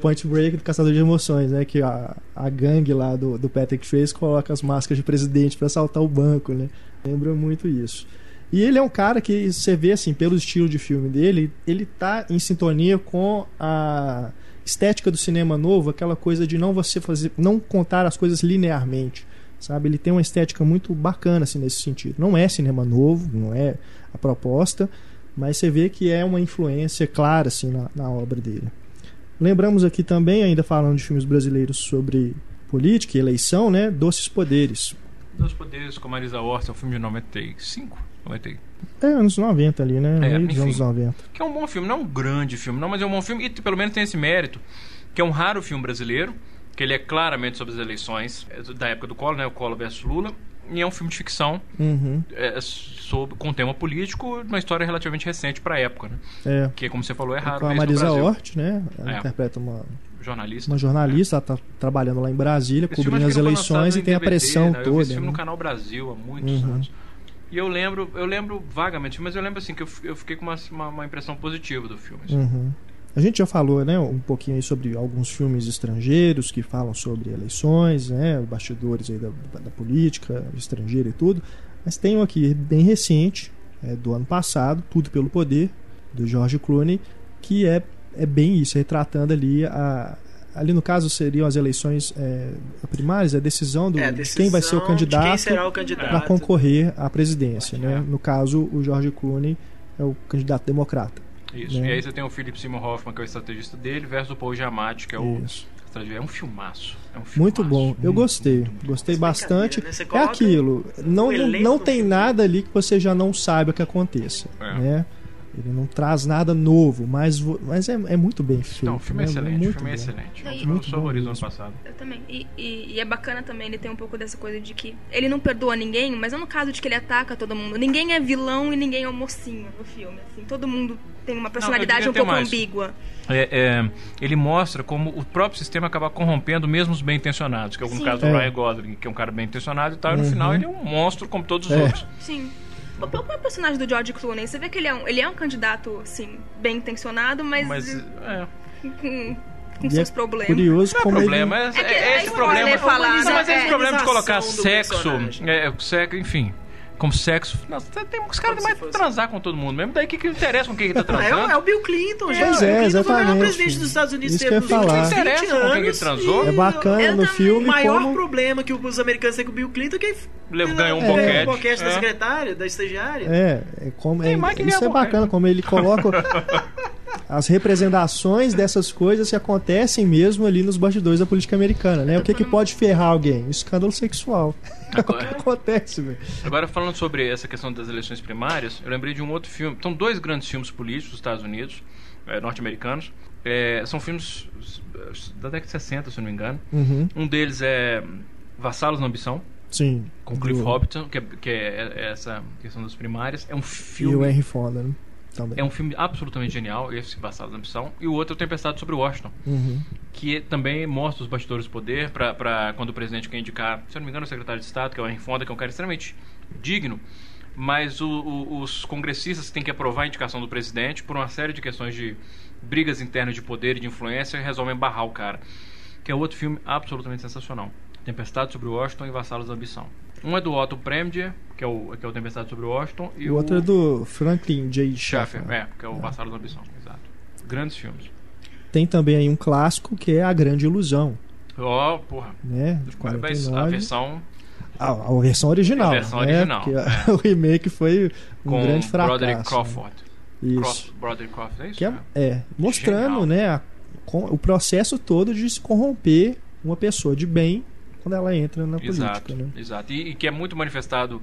Point Break, do Caçador de Emoções, né? Que a, a gangue lá do, do Patrick Trace coloca as máscaras de presidente para assaltar o banco, né? Lembra muito isso. E ele é um cara que você vê assim, pelo estilo de filme dele, ele tá em sintonia com a estética do cinema novo, aquela coisa de não você fazer, não contar as coisas linearmente, sabe? Ele tem uma estética muito bacana assim nesse sentido. Não é cinema novo, não é a proposta, mas você vê que é uma influência clara assim na, na obra dele. Lembramos aqui também, ainda falando de filmes brasileiros sobre política e eleição, né? Doces Poderes. Doces Poderes com Marisa Hort, é um filme de 95, 90. É, anos 90 ali, né? É, enfim, anos 90. Que é um bom filme, não é um grande filme, não, mas é um bom filme e pelo menos tem esse mérito, que é um raro filme brasileiro, que ele é claramente sobre as eleições é, da época do Collor, né? O Collor versus Lula. E é um filme de ficção uhum. é, sobre, com tema político, uma história relativamente recente para a época, né? É. Que, como você falou, é raro. Com a Marisa Hort, né? Ela é. interpreta uma jornalista. Uma jornalista, ela está trabalhando lá em Brasília, Esse cobrindo as eleições e tem DVD, a pressão né? toda. Eu vi esse filme né? no canal Brasil há muitos uhum. anos. E eu lembro, eu lembro vagamente, mas eu lembro assim que eu, eu fiquei com uma, uma, uma impressão positiva do filme. Assim. Uhum. A gente já falou né, um pouquinho sobre alguns filmes estrangeiros que falam sobre eleições, né, bastidores aí da, da política estrangeira e tudo. Mas tem um aqui bem recente, é, do ano passado, Tudo pelo Poder, do George Clooney, que é, é bem isso, retratando ali a, ali no caso seriam as eleições é, primárias, a decisão, do, é, decisão de quem vai ser o candidato, candidato. para concorrer à presidência. Né? No caso, o George Clooney é o candidato democrata. Isso. Né? E aí você tem o Philip Seymour Hoffman, que é o estrategista dele, versus o Paul Giamatti, que é o Isso. É um filmaço. É um filmaço. Muito bom. Eu gostei. Muito, muito gostei bastante. Né? É aquilo. Não, não, não tem nada ali que você já não saiba que aconteça. É. Né? Ele não traz nada novo, mas, mas é, é muito bem feito. Não, o filme é né? excelente. o filme é excelente. Não, muito bom ano passado. Eu também. E, e, e, é bacana também ele tem um pouco dessa coisa de que ele não perdoa ninguém, mas não no caso de que ele ataca todo mundo. Ninguém é vilão e ninguém é o mocinho no filme. Assim, todo mundo tem uma personalidade não, um pouco mais. ambígua. É, é, ele mostra como o próprio sistema acaba corrompendo mesmo os bem intencionados, que é no caso do é. Ryan Gosling, que é um cara bem intencionado e tal, uhum. e no final ele é um monstro como todos os é. outros. Sim. O próprio personagem do George Clooney, você vê que ele é um, ele é um candidato, assim, bem intencionado, mas. Mas. É. Com, com seus é problemas. Curioso não como é problema, ele... é, é, é, esse problema. Falar, não, mas é esse problema de colocar sexo, é, sexo, enfim como sexo. Nossa, tem uns caras que mais transar com todo mundo mesmo. Daí o que, que interessa com quem ele tá transando? É, é o Bill Clinton, é, gente. É, exatamente. Foi o presidente dos Estados Unidos Isso que eu falar. Que interessa com quem ele transou. É bacana no filme. O maior como... problema que os americanos têm com o Bill Clinton é que ele ganhou um boquete. É, um boquete da é. secretária, da estagiária. É, é como, é, isso é bacana, como ele coloca as representações dessas coisas que acontecem mesmo ali nos bastidores da política americana, né? O que, que pode ferrar alguém? Escândalo sexual. Agora, é o que acontece, velho. Agora, falando sobre essa questão das eleições primárias, eu lembrei de um outro filme. São dois grandes filmes políticos dos Estados Unidos, é, norte-americanos. É, são filmes da década de 60, se não me engano. Uhum. Um deles é Vassalos na Ambição. Sim. Com Cliff do... Hobbiton, que, é, que é essa questão das primárias. É um filme. E o Henry Fonda, né? Também. É um filme absolutamente genial, esse Bastardo da Ambição. E o outro é o Tempestade sobre Washington, uhum. que também mostra os bastidores do poder para quando o presidente quer indicar, se eu não me engano, o secretário de Estado, que é o Henry Fonda, que é um cara extremamente digno, mas o, o, os congressistas têm que aprovar a indicação do presidente por uma série de questões de brigas internas de poder e de influência e resolvem barrar o cara. Que é outro filme absolutamente sensacional. Tempestade sobre Washington e Vassalos da Ambição. Um é do Otto Preminger, que é o, que é o Tempestade sobre Washington. E o, o outro é do Franklin J. Schaffer. É, que é o é. Bastardo da Ambição, exato. Grandes filmes. Tem também aí um clássico que é A Grande Ilusão. Ó, oh, porra. Né? Mas a versão... A, a, versão original. A versão né? original. É. o remake foi um Com grande fracasso. Broderick né? Crawford. Né? Isso. Broderick Crawford, é isso? Que é, é mostrando Genial. né, a, o processo todo de se corromper uma pessoa de bem quando ela entra na exato, política. Né? Exato, e, e, que é muito manifestado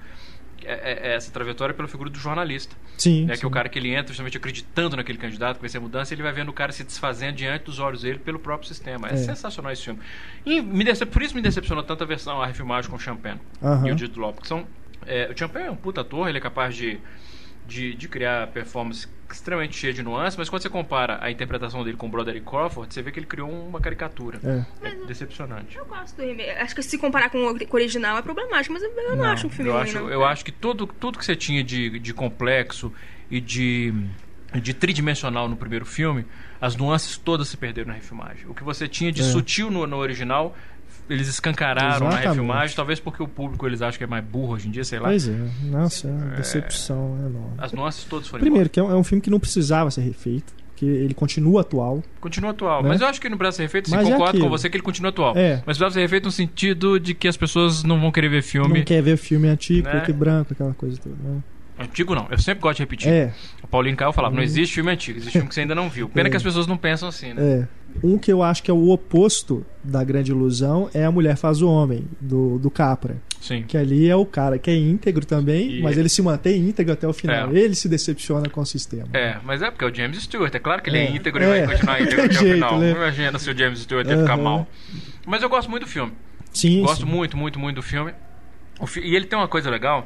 é, é, é essa trajetória pela figura do jornalista. Sim, né, sim. Que é o cara que ele entra justamente acreditando naquele candidato, que vai ser mudança, e ele vai vendo o cara se desfazendo diante dos olhos dele pelo próprio sistema. É, é. sensacional esse filme. E me decep... por isso me decepcionou tanto a versão, a refilmagem com o Champagne uh -huh. e o Jude Law, porque são... É, o Champagne é um puta ator, ele é capaz de de, de criar performance extremamente cheia de nuances, mas quando você compara a interpretação dele com o Broderick Crawford, você vê que ele criou uma caricatura. É, é decepcionante. Eu gosto do remake. Acho que se comparar com o original é problemático, mas eu não, não acho um filme eu ruim, acho, não. Eu acho que tudo, tudo que você tinha de, de complexo e de de tridimensional no primeiro filme, as nuances todas se perderam na refilmagem. O que você tinha de é. sutil no, no original eles escancararam Exatamente. na refilmagem, talvez porque o público eles acham que é mais burro hoje em dia, sei lá. Pois é, nossa, é uma decepção é... enorme. As nuances todas foram Primeiro, embora. que é um, é um, filme que não precisava ser refeito, que ele continua atual. Continua atual, né? mas eu acho que não precisa ser refeito, sim, concordo é com você que ele continua atual. É. Mas precisava ser refeito no sentido de que as pessoas não vão querer ver filme. Não quer ver filme antigo, né? preto e branco, aquela coisa toda, né? Antigo não, eu sempre gosto de repetir. É. O Paulinho Caio falava, não uhum. existe filme antigo, existe filme que você ainda não viu. Pena é. que as pessoas não pensam assim, né? É. Um que eu acho que é o oposto da grande ilusão é a mulher faz o homem, do, do Capra. Sim. Que ali é o cara que é íntegro também, e mas ele... ele se mantém íntegro até o final. É. Ele se decepciona com o sistema. É, mas é porque é o James Stewart. É claro que ele é, é íntegro e vai continuar íntegro até jeito, o final. Né? Não imagina se o James Stewart ia uhum. ficar mal. Mas eu gosto muito do filme. Sim. Gosto sim. muito, muito, muito do filme. fi... E ele tem uma coisa legal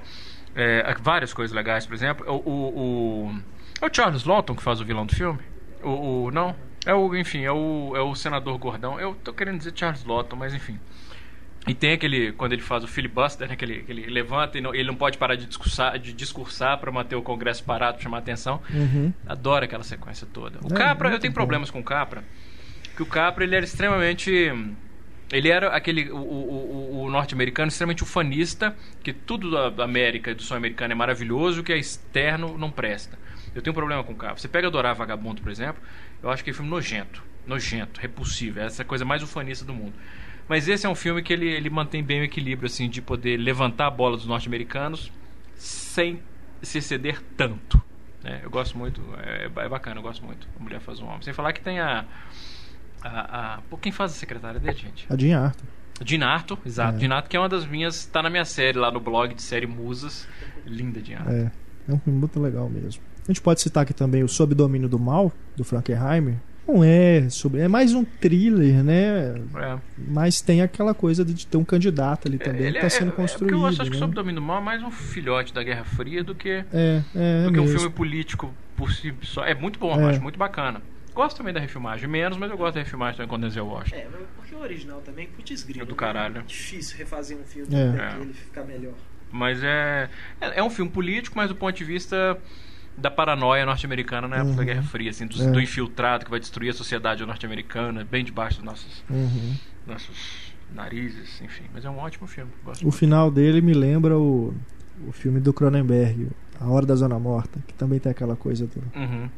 é, várias coisas legais, por exemplo. O, o, o, é o Charles Lawton que faz o vilão do filme? O, o, não? É o, enfim, é o, é o senador gordão. Eu tô querendo dizer Charles Lawton, mas enfim. E tem aquele, quando ele faz o filibuster, né, que, ele, que ele levanta e não, ele não pode parar de discursar, de discursar para manter o Congresso parado, para chamar atenção. Uhum. Adoro aquela sequência toda. O é, Capra, eu tenho bom. problemas com o Capra, que o Capra ele era extremamente ele era aquele o, o, o norte-americano extremamente ufanista, que tudo da América e do sonho americano é maravilhoso, que é externo não presta. Eu tenho um problema com o carro. Você pega Adorar Vagabundo, por exemplo, eu acho que é um filme nojento, nojento, repulsivo, é essa coisa mais ufanista do mundo. Mas esse é um filme que ele, ele mantém bem o equilíbrio assim de poder levantar a bola dos norte-americanos sem se exceder tanto. É, eu gosto muito, é, é, bacana, eu gosto muito. A mulher faz um homem. Sem falar que tem a a, a... Quem faz a secretária dele, gente? A Jean Arthur. Jean Arthur, exato. É. Jean Arthur, que é uma das minhas. Tá na minha série lá no blog de série Musas. Linda, Jean Arthur. É, é um filme muito legal mesmo. A gente pode citar aqui também o Sob Domínio do Mal, do Frankenheimer. Não é sobre. É mais um thriller, né? É. Mas tem aquela coisa de ter um candidato ali também que está sendo é, construído. É eu acho, né? que o Sob Domínio do Mal é mais um filhote da Guerra Fria do que, é, é, do que um filme político por si só. É muito bom, eu acho muito bacana. Gosto também da refilmagem, menos, mas eu gosto da refilmagem também quando eu Washington. É, porque o original também, putz grilo. É do caralho. É difícil refazer um filme é. pra ele ficar melhor. Mas é, é, é. um filme político, mas do ponto de vista da paranoia norte-americana na época uhum. da Guerra Fria, assim, do, é. do, infiltrado que vai destruir a sociedade norte-americana, bem debaixo dos nossos, uhum. nossos narizes, enfim. Mas é um ótimo filme. Gosto o muito. final dele me lembra o, o filme do Cronenberg, A Hora da Zona Morta, que também tem aquela coisa do. Uhum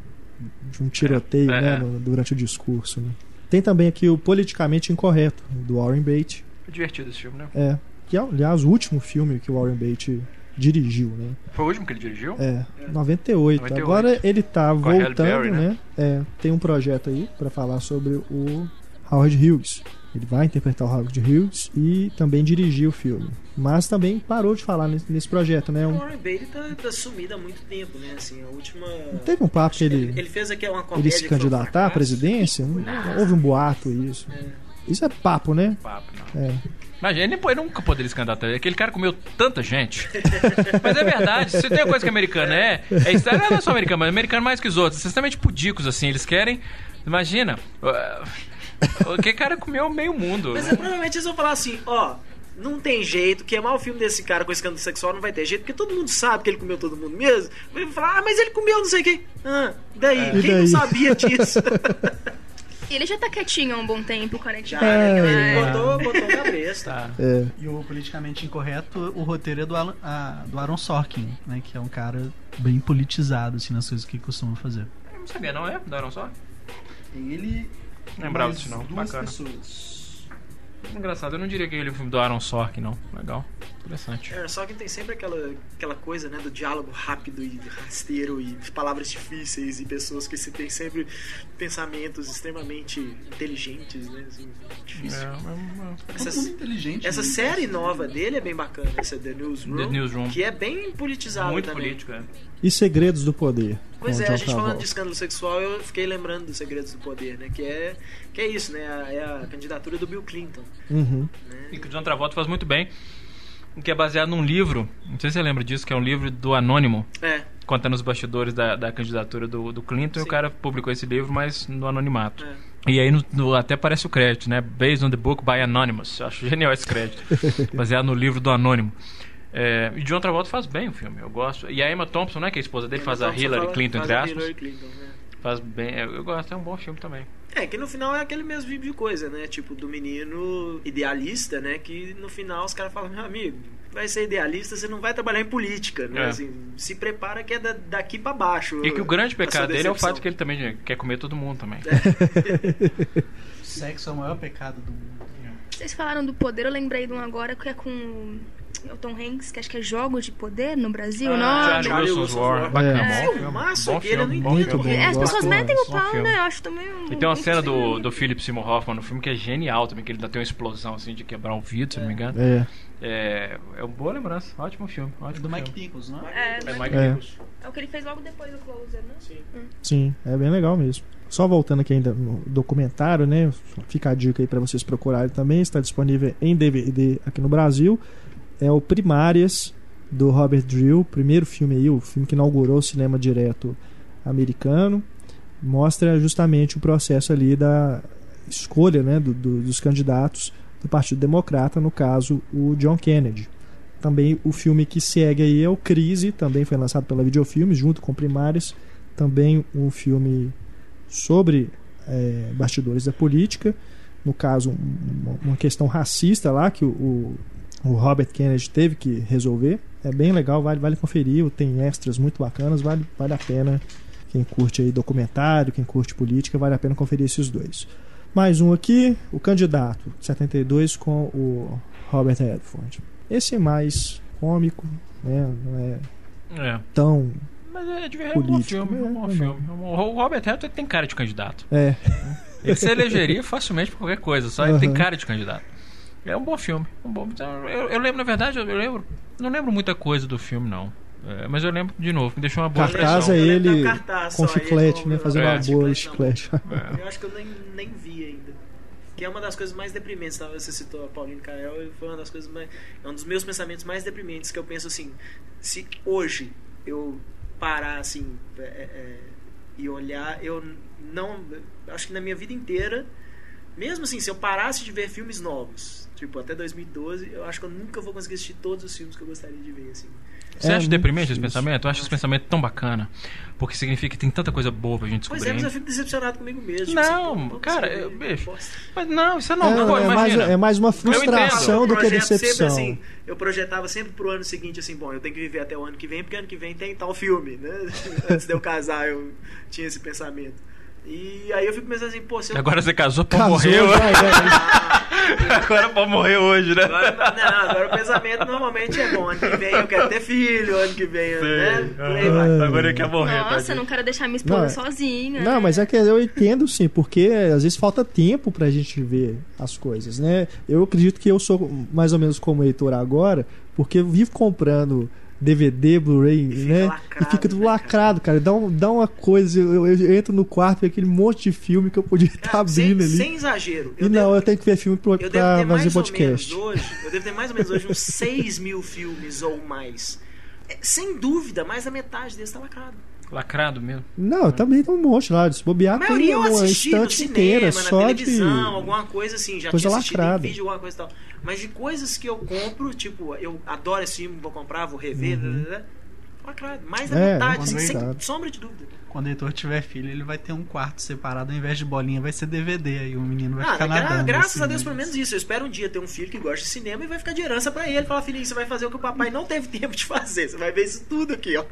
de um tiroteio é, né, é. no, durante o discurso. Né? Tem também aqui o Politicamente Incorreto, do Warren Beatty. É divertido esse filme, né? É. Que, aliás, o último filme que o Warren Beatty dirigiu, né? Foi o último que ele dirigiu? É, 98. 98. Agora ele tá Com voltando, Perry, né? né? É, tem um projeto aí para falar sobre o Howard Hughes. Ele vai interpretar o Howard Hughes e também dirigir o filme. Mas também parou de falar nesse, nesse projeto, né? Um... O Warren Beatty tá, tá, sumido há muito tempo, né? Assim, a última... Não teve um papo que ele... Ele fez aqui uma comédia Ele se candidatar à presidência? Não. Houve um boato isso. É. Isso é papo, né? Papo, não. É. Imagina, ele nunca poderia se candidatar. Aquele cara comeu tanta gente. mas é verdade. Se tem uma coisa que americana é, é isso. Não é só americano, mas americano mais que os outros. Extremamente pudicos, assim. Eles querem. Imagina. Que cara comeu meio mundo. Mas é, provavelmente eles vão falar assim: ó, não tem jeito, queimar o filme desse cara com escândalo sexual não vai ter jeito, porque todo mundo sabe que ele comeu todo mundo mesmo. Vai falar, ah, mas ele comeu não sei quem. Ah, daí? É. Quem daí? não sabia disso? Ele já tá quietinho há um bom tempo, cara. Já, é, né? botou, botou cabeça. Tá. É. E o politicamente incorreto, o roteiro é do, Alan, a, do Aaron Sorkin, né? Que é um cara bem politizado, assim, nas coisas que costuma fazer. Eu não sabia, não é? Do Aaron Sorkin? Ele Lembrava disso não. Duas Bacana. pessoas. Engraçado, eu não diria que ele é um filme do Aaron Sorkin, não. Legal. Interessante. Aaron Sorkin tem sempre aquela, aquela coisa, né, do diálogo rápido e rasteiro e palavras difíceis e pessoas que se tem sempre pensamentos extremamente inteligentes, né, assim, difícil. É, é, é. Essa, inteligente. Essa série nova dele é bem bacana, essa The Newsroom, The Newsroom. que é bem politizado Muito também. político, é. E Segredos do Poder. Pois é, a gente falando de escândalo sexual, eu fiquei lembrando dos Segredos do Poder, né? Que é, que é isso, né? É a candidatura do Bill Clinton. Uhum. Né? E que o John Travolta faz muito bem que é baseado num livro, não sei se você lembra disso, que é um livro do Anônimo. É. Contando os bastidores da, da candidatura do, do Clinton Sim. e o cara publicou esse livro, mas no anonimato. É. E aí no, no, até aparece o crédito, né? Based on the book by Anonymous. Eu acho genial esse crédito. baseado no livro do Anônimo. É, e John Travolta faz bem o filme, eu gosto. E a Emma Thompson, né, que é a esposa dele, faz a Hillary Clinton, entre aspas. Clinton, né? Faz bem, eu, eu gosto, é um bom filme também. É, que no final é aquele mesmo tipo de coisa, né? Tipo, do menino idealista, né? Que no final os caras falam, meu amigo, vai ser idealista, você não vai trabalhar em política, né? É. Assim, se prepara que é da, daqui para baixo. E que o grande pecado dele é o fato que ele também quer comer todo mundo também. É. Sexo é o maior pecado do mundo. Vocês falaram do poder, eu lembrei de um agora que é com o Tom Hanks, que acho que é Jogos de Poder no Brasil, ah, não? Charlie Wilson's War. Bacana, é. bom Filmaço eu não entendo. Bom, é, as pessoas metem o pau, né? Eu acho também um, E tem uma cena do, do Philip Seymour Hoffman no filme que é genial também, que ele dá tem uma explosão assim de quebrar um vidro, se não me engano. É. É, é uma boa lembrança. Ótimo filme. Ótimo do Mike Nichols, não é? É, é Mike é. Nichols. É o que ele fez logo depois do Closer, né? Sim. Hum. Sim, é bem legal mesmo. Só voltando aqui ainda no documentário, né? Fica a dica aí para vocês procurarem também. Está disponível em DVD aqui no Brasil é o Primárias, do Robert Drill, primeiro filme aí, o filme que inaugurou o cinema direto americano. Mostra justamente o processo ali da escolha né, do, do, dos candidatos do Partido Democrata, no caso o John Kennedy. Também o filme que segue aí é o Crise, também foi lançado pela Videofilmes, junto com Primárias. Também um filme sobre é, bastidores da política. No caso, uma questão racista lá, que o, o Robert Kennedy teve que resolver. É bem legal, vale, vale conferir. Tem extras muito bacanas, vale, vale a pena. Quem curte aí documentário, quem curte política, vale a pena conferir esses dois. Mais um aqui, o candidato, 72, com o Robert Redford. Esse é mais cômico, né? Não é, é. tão. Mas é de verdade, é um bom filme. É um bom é, filme. O Robert Redford tem cara de candidato. É. Ele se elegeria facilmente por qualquer coisa, só uhum. ele tem cara de candidato. É um bom filme. Um bom... Então, eu, eu, lembro, na verdade, eu lembro. Não lembro muita coisa do filme, não. É, mas eu lembro de novo, me deixou uma boa cartaz impressão. é ele cartaz, com chiclete, né? Fazendo é, uma boa chiclete. É. Eu acho que eu nem, nem vi ainda. Que é uma das coisas mais deprimentes. Tá? Você citou a Pauline Kael e foi uma das coisas mais. É um dos meus pensamentos mais deprimentes que eu penso assim. Se hoje eu parar assim é, é, e olhar, eu não. Acho que na minha vida inteira, mesmo assim, se eu parasse de ver filmes novos Tipo, até 2012, eu acho que eu nunca vou conseguir assistir todos os filmes que eu gostaria de ver, assim. Você é acha deprimente esse pensamento? Eu acho esse pensamento tão bacana. Porque significa que tem tanta coisa boa pra gente descobrir. Pois é, mas eu fico decepcionado comigo mesmo. Tipo não, assim, cara, eu, bicho. Mas não, isso é normal. É, é, mais, é mais uma frustração do que decepção. Sempre, assim, eu projetava sempre pro ano seguinte, assim, bom, eu tenho que viver até o ano que vem, porque ano que vem tem tal filme, né? Antes de eu casar, eu tinha esse pensamento. E aí eu fico pensando assim, pô, se eu... Agora você casou, pô, casou, morreu. Vai, vai. agora pode morrer hoje, né? Agora, não, agora o pensamento normalmente é bom. Ano que vem eu quero ter filho, ano que vem, Sim. né? Vai. Agora ele quer morrer. Nossa, tadinho. não quero deixar minha esposa não, é- sozinha. Não, mas é que eu entendo sim, porque às vezes falta tempo pra gente ver as coisas, né? Eu acredito que eu sou mais ou menos como Heitor agora, porque eu vivo comprando DVD, Blu-ray, né? Lacrado, e fica tudo né, lacrado, cara. Dá, um, dá uma coisa. Eu, eu, eu, entro no quarto e aquele monte de filme que eu podia estar tá abrindo sem, ali. Sem exagero. Eu e devo, não, eu tenho que ver filme pra, pra fazer podcast. Hoje, eu devo ter mais ou menos hoje uns 6 mil filmes ou mais. É, sem dúvida, mais da metade desse tá lacrado. Lacrado mesmo? Não, também tem um monte lá. De se bobear, a tem uma estante cinema, inteira na só televisão, de. alguma coisa assim. Já coisa tinha assistido lacrada. vídeo, alguma coisa e tal. Mas de coisas que eu compro, tipo, eu adoro esse filme, vou comprar, vou rever. Uhum. Lacrado. Mais da É, metade, é sem verdade. sombra de dúvida. Quando o Heitor tiver filho, ele vai ter um quarto separado, ao invés de bolinha, vai ser DVD. Aí o menino vai Ah, ficar gra- nadando. graças assim, a Deus, né? pelo menos isso. Eu espero um dia ter um filho que gosta de cinema e vai ficar de herança pra ele. Falar, filhinho, você vai fazer o que o papai não teve tempo de fazer. Você vai ver isso tudo aqui, ó.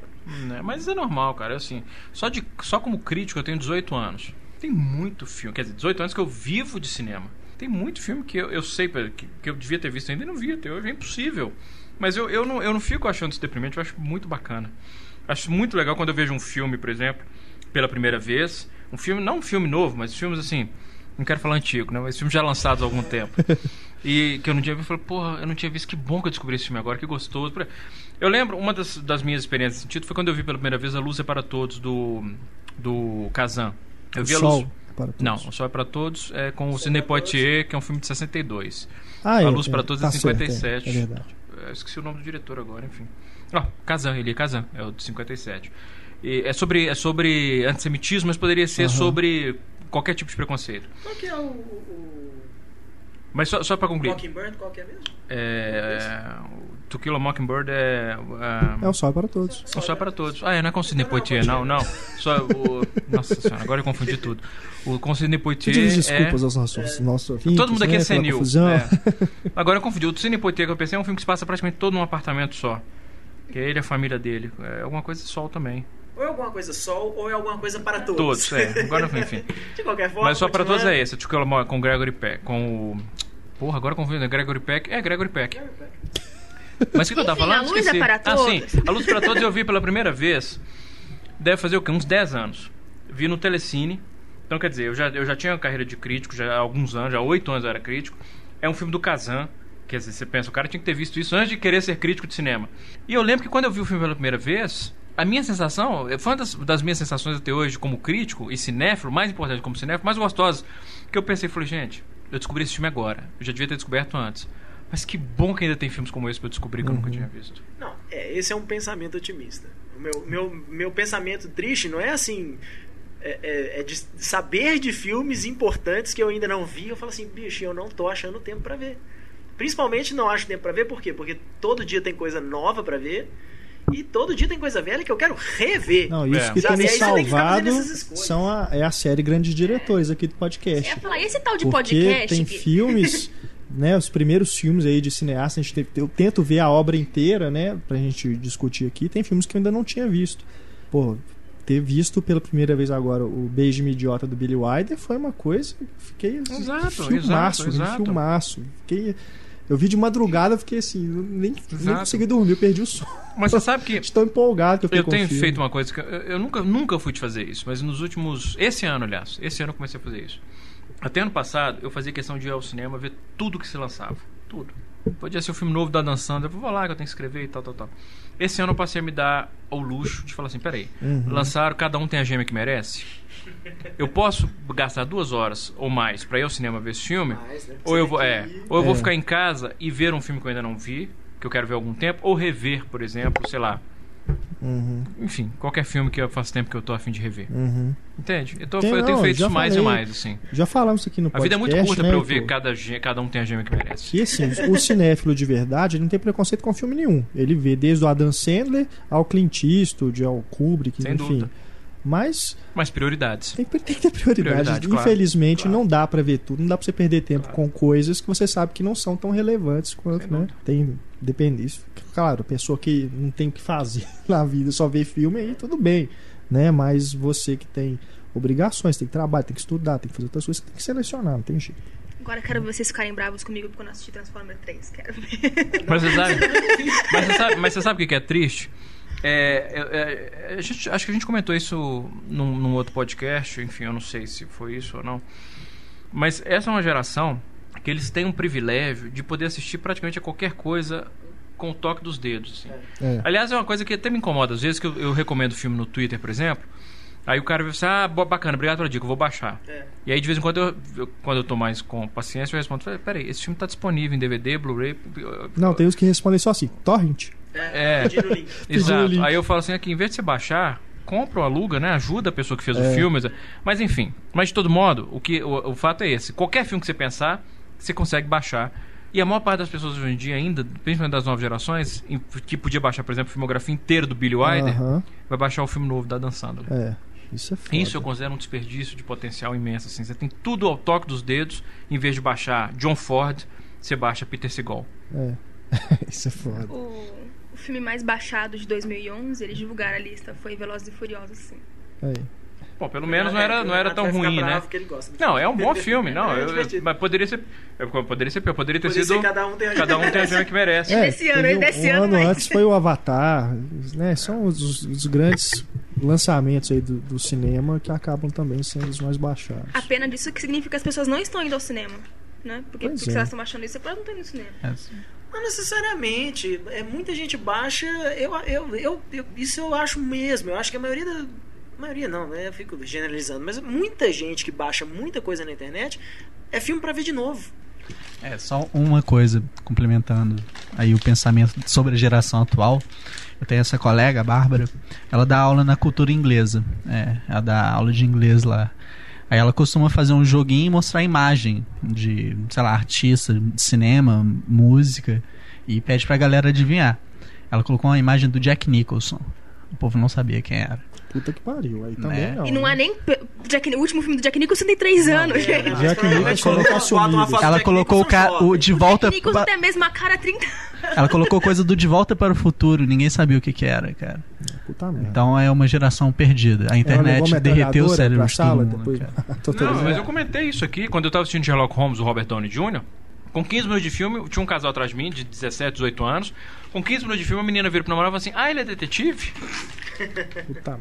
Né, Mas é normal, cara. Assim, só, de, só como crítico eu tenho 18 anos. Tem muito filme, quer dizer, 18 anos que eu vivo de cinema. Tem muito filme que eu, eu sei que, que eu devia ter visto ainda e não vi até hoje. É impossível. Mas eu, eu, não, eu não fico achando isso deprimente, eu acho muito bacana. Acho muito legal quando eu vejo um filme, por exemplo, pela primeira vez. Um filme, não um filme novo, mas filmes assim. Não quero falar antigo, né? Mas filmes já lançados há algum tempo. E que eu não tinha visto, eu falei, porra, eu não tinha visto, que bom que eu descobri esse filme agora, que gostoso. Eu lembro, uma das, das minhas experiências nesse sentido foi quando eu vi pela primeira vez A Luz é para Todos, do, do Kazan. Eu O vi a Sol Luz. é para todos. Não, O Sol é para Todos é com o Sidney Poitier, que é um filme de 62. Ah, A é, Luz é, para Todos tá é certo, 57. é, é verdade. Eu esqueci o nome do diretor agora, enfim. Ah, Kazan, ele é Kazan, é o de 57. E é sobre, é sobre antissemitismo, mas poderia ser Aham. sobre qualquer tipo de preconceito. Qual que é o. o... Mas só, só para concluir. Mockingbird, qual que é mesmo? É, To Kill a Mockingbird é. É o sol é para todos. é só para todos. Ah, é, não é com Sidney Poitier, não, não. Só o. Nossa senhora, agora eu confundi tudo. O com Sidney Poitier. Pedimos é... desculpas aos nossos, nossos ouvintes. Todo mundo aqui né, é senil. confusão. É. Agora eu confundi. O Sidney Poitier que eu pensei é um filme que se passa praticamente todo num apartamento só. Que é ele e a família dele. É alguma coisa de sol também. Ou é alguma coisa sol, ou é alguma coisa para todos. Todos, é. Agora, enfim. De qualquer forma. Mas só para todos é esse. To Kill a Mo- com Gregory Peck. Com o. Porra, agora eu confundi. né? Gregory Peck. É, Gregory Peck. Mas o que, que eu tava falando? A Luz é Esqueci. para Ah, sim. Todos. A Luz para Todos eu vi pela primeira vez. Deve fazer o quê? Uns 10 anos. Vi no Telecine. Então, quer dizer, eu já, eu já tinha uma carreira de crítico já há alguns anos, já há 8 anos eu era crítico. É um filme do Kazan. Quer dizer, você pensa, o cara tinha que ter visto isso antes de querer ser crítico de cinema. E eu lembro que quando eu vi o filme pela primeira vez, a minha sensação, foi uma das, das minhas sensações até hoje como crítico e cinéfilo, mais importante como cinéfilo, mais gostosas, que eu pensei, falei, gente, eu descobri esse filme agora. Eu já devia ter descoberto antes. Mas que bom que ainda tem filmes como esse pra eu descobrir que eu nunca tinha visto. Não, é, esse é um pensamento otimista. O meu, meu, meu pensamento triste não é assim. É, é- é de saber de filmes importantes que eu ainda não vi. Eu falo assim, bicho, eu não tô achando tempo pra ver. Principalmente não acho tempo pra ver, por quê? Porque todo dia tem coisa nova pra ver. E todo dia tem coisa velha que eu quero rever. Não, isso É. que tem me tem salvado escolhas. são a, é a série Grandes Diretores aqui do podcast. ia falar, e esse tal de Porque podcast? tem que- filmes, né? Os primeiros filmes aí de cineasta, a gente teve- eu tento ver a obra inteira, né? Pra gente discutir aqui. Tem filmes que eu ainda não tinha visto. Pô, ter visto pela primeira vez agora o Beijo Idiota do Billy Wilder foi uma coisa fiquei assim, Exato, filmaço, exato, exato. filmaço. Fiquei, eu vi de madrugada, eu fiquei assim, nem, nem consegui dormir, eu perdi o sono. Mas você sabe que tão empolgado que eu eu tenho feito uma coisa que eu, eu nunca, nunca fui de fazer isso, mas nos últimos. Esse ano, aliás, esse ano eu comecei a fazer isso. Até ano passado, eu fazia questão de ir ao cinema ver tudo que se lançava. Tudo. Podia ser o filme novo da Dan Sandler, eu vou lá que eu tenho que escrever e tal, tal, tal. Esse ano eu passei a me dar ao luxo de falar assim: peraí, Uhum. lançaram Cada Um Tem a Gêmea que Merece? Eu posso gastar duas horas ou mais pra ir ao cinema ver esse filme? Mais, né? Ou eu vou, é, ou eu vou É. ficar em casa e ver um filme que eu ainda não vi, que eu quero ver há algum tempo, ou rever, por exemplo, sei lá. Uhum, Enfim, qualquer filme que eu faço tempo que eu tô afim de rever. uhum. Entende? Então Tem, eu não, tenho feito isso mais e mais, assim. Já falamos isso aqui no A podcast. vida é muito curta né, pra eu ver pô? cada, cada um tem a gêmea que merece. E assim, o cinéfilo de verdade, ele não tem preconceito com filme nenhum. Ele vê desde o Adam Sandler ao Clint Eastwood, ao Kubrick, Sem enfim. dúvida. Mas Mas prioridades. tem, que- tem que ter prioridade. Prioridade, claro. Infelizmente, Claro. não dá pra ver tudo. Não dá pra você perder tempo com coisas que você sabe que não são tão relevantes quanto, Sem né? dúvida. Tem, depende disso. Claro, pessoa que não tem o que fazer na vida, só vê filme, aí tudo bem, né? Mas você que tem obrigações, tem que trabalhar, tem que estudar, tem que fazer outras coisas, tem que selecionar, não tem jeito. Agora quero ver vocês ficarem bravos comigo porque eu não assisti Transformer 3. Quero ver. Mas você sabe, mas você sabe, mas você sabe o que é triste? É, é, é, gente, acho que a gente comentou isso num, num, outro podcast, enfim, eu não sei se foi isso ou não. Mas essa é uma geração que eles têm um privilégio de poder assistir praticamente a qualquer coisa com o toque dos dedos. Assim. É. Aliás, é uma coisa que até me incomoda às vezes, que eu, eu recomendo filme no Twitter, por exemplo. Aí o cara vai assim, ah, bacana, obrigado pela dica, eu vou baixar. É. E aí de vez em quando eu, eu, quando eu tô mais com paciência, eu respondo, peraí, esse filme tá disponível em DVD, Blu-ray. Não, tem uns que respondem só assim, torrent. É, é. exato. Aí eu falo assim, aqui, em vez de você baixar, compra ou aluga, né? Ajuda a pessoa que fez é. o filme. Mas enfim, mas de todo modo, o, que, o, o fato é esse. Qualquer filme que você pensar, você consegue baixar. E a maior parte das pessoas hoje em dia ainda, principalmente das novas gerações, que podia baixar, por exemplo, a filmografia inteira do Billy Wilder, uh -huh. vai baixar o filme novo da Dan Sandler. É. Isso é foda. Isso eu considero um desperdício de potencial imenso. Assim. Você tem tudo ao toque dos dedos, em vez de baixar John Ford, você baixa Peter Segal. É. Isso é foda. O, o, filme mais baixado de 2011, eles divulgaram a lista, foi Velozes e Furiosos, sim. Aí. Bom, pelo menos não era, não era tão ruim, né? Não, é um bom filme, não. É eu, mas poderia ser. Eu, poderia ser pior, poderia ter poderia sido. cada um tem a cada um tem a gema que merece. É, desse ano, um, desse um ano. ano antes foi o Avatar, né? São os, os grandes lançamentos aí do, do, cinema que acabam também sendo os mais baixados. A pena disso que significa que as pessoas não estão indo ao cinema. Né? Porque, porque é. se elas estão baixando isso, elas não estão indo ao cinema. É. Não necessariamente. É, muita gente baixa. Eu, eu, eu, eu, isso eu acho mesmo. Eu acho que a maioria da, maioria não, né? Eu fico generalizando, mas muita gente que baixa muita coisa na internet é filme para ver de novo. É, só uma coisa, complementando aí o pensamento sobre a geração atual. Eu tenho essa colega, a Bárbara, ela dá aula na cultura inglesa. É, ela dá aula de inglês lá. Aí ela costuma fazer um joguinho e mostrar a imagem de, sei lá, artista, cinema, música, e pede pra galera adivinhar. Ela colocou uma imagem do Jack Nicholson. O povo não sabia quem era. Puta que pariu. Aí também né? não. E não é nem. Jack, o último filme do Jack Nicholson tem três não, anos, é, Jack Nicholson Ela colocou o, ca... o de volta. Jack Nicholson tem a mesma cara há 30 Ela colocou coisa do De Volta para o Futuro. Ninguém sabia o que, que era, cara. Puta então é uma geração perdida. A internet derreteu o cérebro de todo mundo, depois... Não, mas eu comentei isso aqui quando eu tava assistindo Sherlock Holmes, o Robert Downey Jr. Com 15 minutos de filme, tinha um casal atrás de mim, de 17, 18 anos. Com 15 minutos de filme, a menina vira pro namorado e fala assim: Ah, ele é detetive?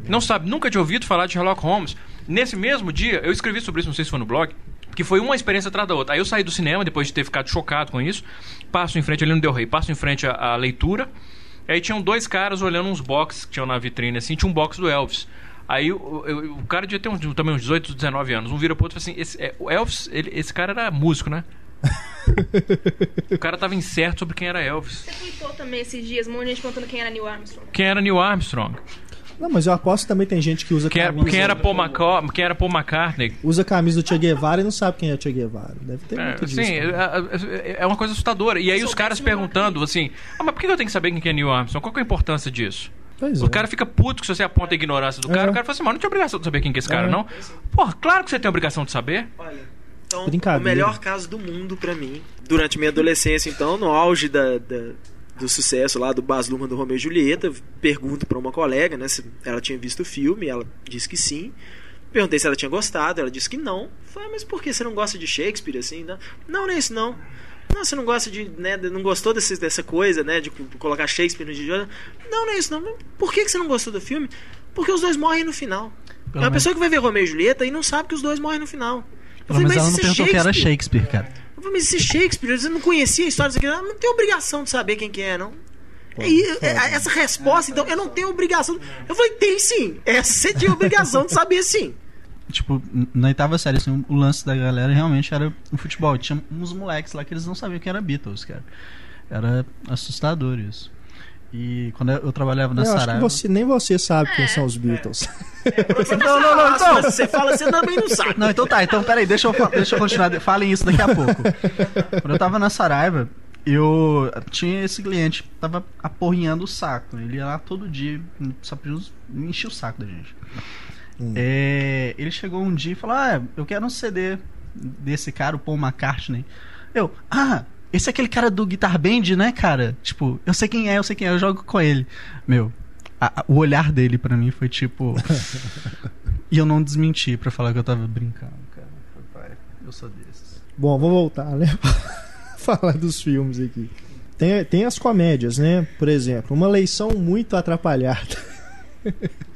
não sabe, nunca tinha ouvido falar de Sherlock Holmes. Nesse mesmo dia, eu escrevi sobre isso, não sei se foi no blog, que foi uma experiência atrás da outra. Aí eu saí do cinema, depois de ter ficado chocado com isso, passo em frente ali no Del Rey, passo em frente à, leitura. Aí tinham dois caras olhando uns boxes que tinham na vitrine, assim, tinha um box do Elvis. Aí o, o, o cara devia ter uns, também uns 18, 19 anos. Um vira pro outro e fala assim: esse, é, o Elvis, ele, esse cara era músico, né? o cara tava incerto sobre quem era Elvis. Você tweetou também esses dias, um monte de gente perguntando quem era Neil Armstrong. Quem era Neil Armstrong? Não, mas eu aposto que também tem gente que usa quem camisa. Era, quem, era Paul McCall, quem era Paul McCartney? Usa a camisa do Che Guevara e não sabe quem é Che Guevara. Deve ter é, muito disso. Sim, é, é, é, uma coisa assustadora. E aí os caras perguntando assim: ah, mas por que eu tenho que saber quem é Neil Armstrong? Qual é a importância disso? Pois o é. cara fica puto que se você aponta a ignorância do cara. É. O cara fala assim, mano, não tem obrigação de saber quem é esse cara, é. não. Porra, claro que você tem obrigação de saber. Olha. Então, o melhor caso do mundo para mim, durante minha adolescência, então, no auge da, da do sucesso lá do Baz Luhrmann do Romeo e Julieta, pergunto para uma colega, né, se ela tinha visto o filme, ela disse que sim. Perguntei se ela tinha gostado, ela disse que não. Falei, mas por que você não gosta de Shakespeare assim? Não, não, não é isso não. Não, você não gosta de, né, não gostou desse, dessa coisa, né, de colocar Shakespeare no dia Não, não é isso não. Por que, você não gostou do filme? Porque os dois morrem no final. Pelo é uma pessoa que vai ver Romeo e Julieta e não sabe que os dois morrem no final. Pelo menos ela não perguntou que era Shakespeare, cara. Eu falei, mas esse Shakespeare, você não conhecia a história disso aqui, não tem obrigação de saber quem que é, não. Pô, e, é, essa resposta, então, eu não tenho obrigação. Eu falei, tem sim. Essa você tinha obrigação de saber sim. Tipo, na oitava série, assim, o lance da galera realmente era o futebol. Tinha uns moleques lá que eles não sabiam que era Beatles, cara. Era assustador isso. E quando eu trabalhava na eu Saraiva... Você, nem você sabe quem são os Beatles. É. não, não, não, então... Você fala, você também não sabe. Não, então tá. Então, peraí, deixa eu, deixa eu continuar. Falem isso daqui a pouco. Quando eu tava na Saraiva, eu tinha esse cliente tava aporrinhando o saco. Ele ia lá todo dia, só enchia o saco da gente. Hum. É, ele chegou um dia e falou: Ah, eu quero um CD desse cara, o Paul McCartney. Eu, ah, esse é aquele cara do Guitar Band, né, cara? Tipo, eu sei quem é, eu sei quem é, eu jogo com ele. Meu, a, a, o olhar dele para mim foi tipo. E eu não desmenti para falar que eu tava brincando, cara. Pai, eu sou desses. Bom, vou voltar, né? falar dos filmes aqui. Tem, tem as comédias, né? Por exemplo, uma leição muito atrapalhada.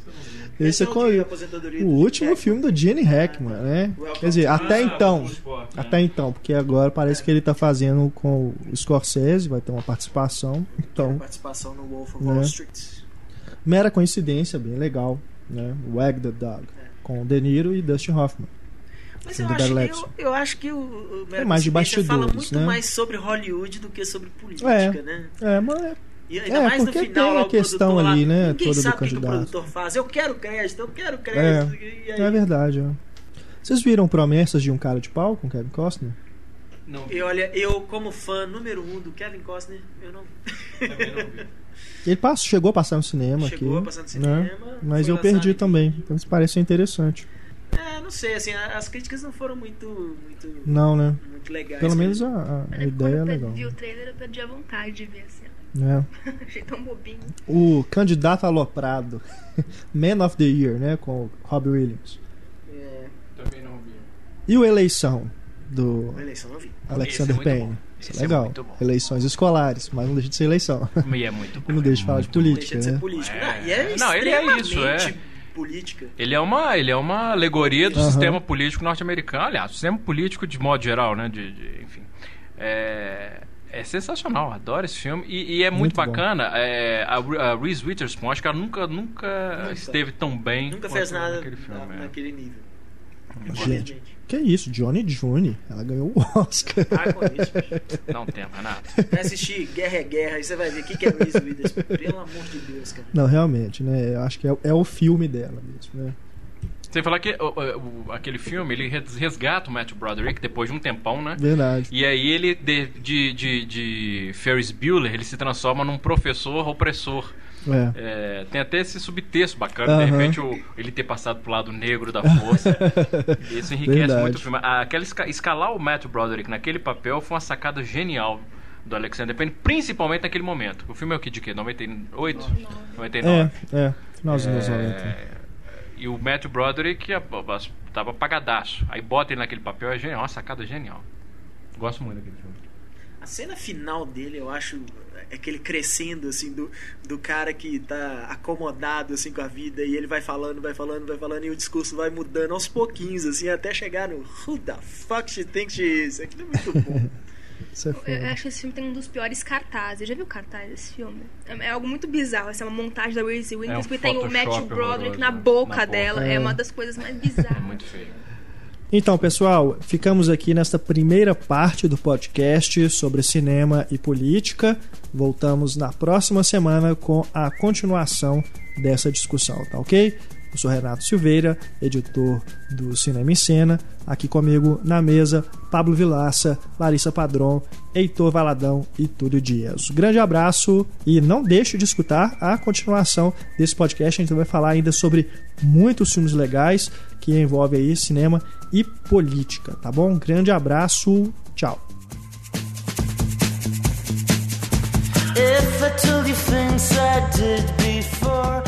Esse é, é o último filme do Gene Hackman, né? Quer dizer, até então, até então, porque agora parece que ele está fazendo com o Scorsese, vai ter uma participação. Então, participação no Wolf of Wall Street. Mera coincidência, bem legal, né? Wag the Dog, com De Niro e Dustin Hoffman. Mas eu acho, eu, eu acho, que o, o é mais de bastidores, fala muito né? mais sobre Hollywood do que sobre política, é, né? É, mas é e ainda é, mais no final, tem a questão ali, né? Todo sabe o que, o produtor faz. Eu quero crédito, eu quero crédito. É, é verdade. É. Vocês viram Promessas de um Cara de Pau com Kevin Costner? Não. E olha, eu como fã número um do Kevin Costner, eu não, Também não vi. Ele passou, chegou a passar no cinema chegou aqui. a passar no cinema. Né? Mas eu perdi também. Então isso parece interessante. É, não sei, assim, as críticas não foram muito. muito não, né? Muito legais. Pelo menos a, a ideia é legal. Quando eu vi o trailer, eu perdi a vontade de ver assim. É. Achei tão bobinho. O candidato aloprado, Man of the Year, né? Com Robbie Williams. É. Também não vi. E o Eleição, do eleição não vi. Alexander é Payne. Isso é legal. É Eleições escolares, mas não deixa de ser eleição. E é muito bom. não deixa de falar de política, deixa de né? política. É. Não, e é não, ele é isso, é. Política. Ele é uma, ele é uma alegoria do uhum. sistema político norte-americano. Aliás, o sistema político de modo geral, né? De, de enfim. É, é sensacional, adoro esse filme. E, e é muito, muito bacana. É, a, a Reese Witherspoon, acho que ela nunca, nunca, nunca. esteve tão bem. Nunca fez nada naquele, filme, na, é. naquele nível. Gente, que isso, Johnny June, ela ganhou o Oscar. Ah, com isso, Não tem, Renato. Vai assistir Guerra é Guerra e você vai ver o que, que é Reese Witherspoon. Pelo amor de Deus, cara. Não, realmente, né? Eu acho que é, é o filme dela mesmo, né? Sem falar que o, o, aquele filme, ele resgata o Matthew Broderick depois de um tempão, né? Verdade. E aí ele, de, de, de, de Ferris Bueller, ele se transforma num professor opressor. É. É, tem até esse subtexto bacana, de repente o, ele ter passado pro lado negro da força. isso enriquece Verdade. muito o filme. Aquela escalar o Matthew Broderick naquele papel foi uma sacada genial do Alexander Payne, principalmente naquele momento. O filme é o que de quê? 98? 99? É, é. Final dos anos 90. E o Matthew Broderick tava apagadaço. Aí bota ele naquele papel, é genial, uma sacada genial. Gosto muito daquele filme. A cena final dele, eu acho, é aquele crescendo, assim, do, do cara que tá acomodado, assim, com a vida, e ele vai falando, vai falando, vai falando, e o discurso vai mudando aos pouquinos, assim, até chegar no Who the fuck she thinks she is? Aquilo é muito bom. É eu acho que esse filme tem um dos piores cartazes. Já viu o cartaz desse filme? É, é algo muito bizarro. Essa é uma montagem da Reese Witherspoon é um e tem o Matthew Broderick na boca, na dela. É. é. uma das coisas mais bizarras. É muito feio. Então, pessoal, ficamos aqui nesta primeira parte do podcast sobre cinema e política. Voltamos na próxima semana com a continuação dessa discussão, tá ok? Eu sou Renato Silveira, editor do Cinema em Cena. Aqui comigo na mesa, Pablo Vilaça, Larissa Padron, Heitor Valadão e Túlio Dias. grande abraço e não deixe de escutar a continuação desse podcast. A gente vai falar ainda sobre muitos filmes legais que envolvem aí cinema e política, tá bom? Grande abraço, tchau. If I told you things I did before,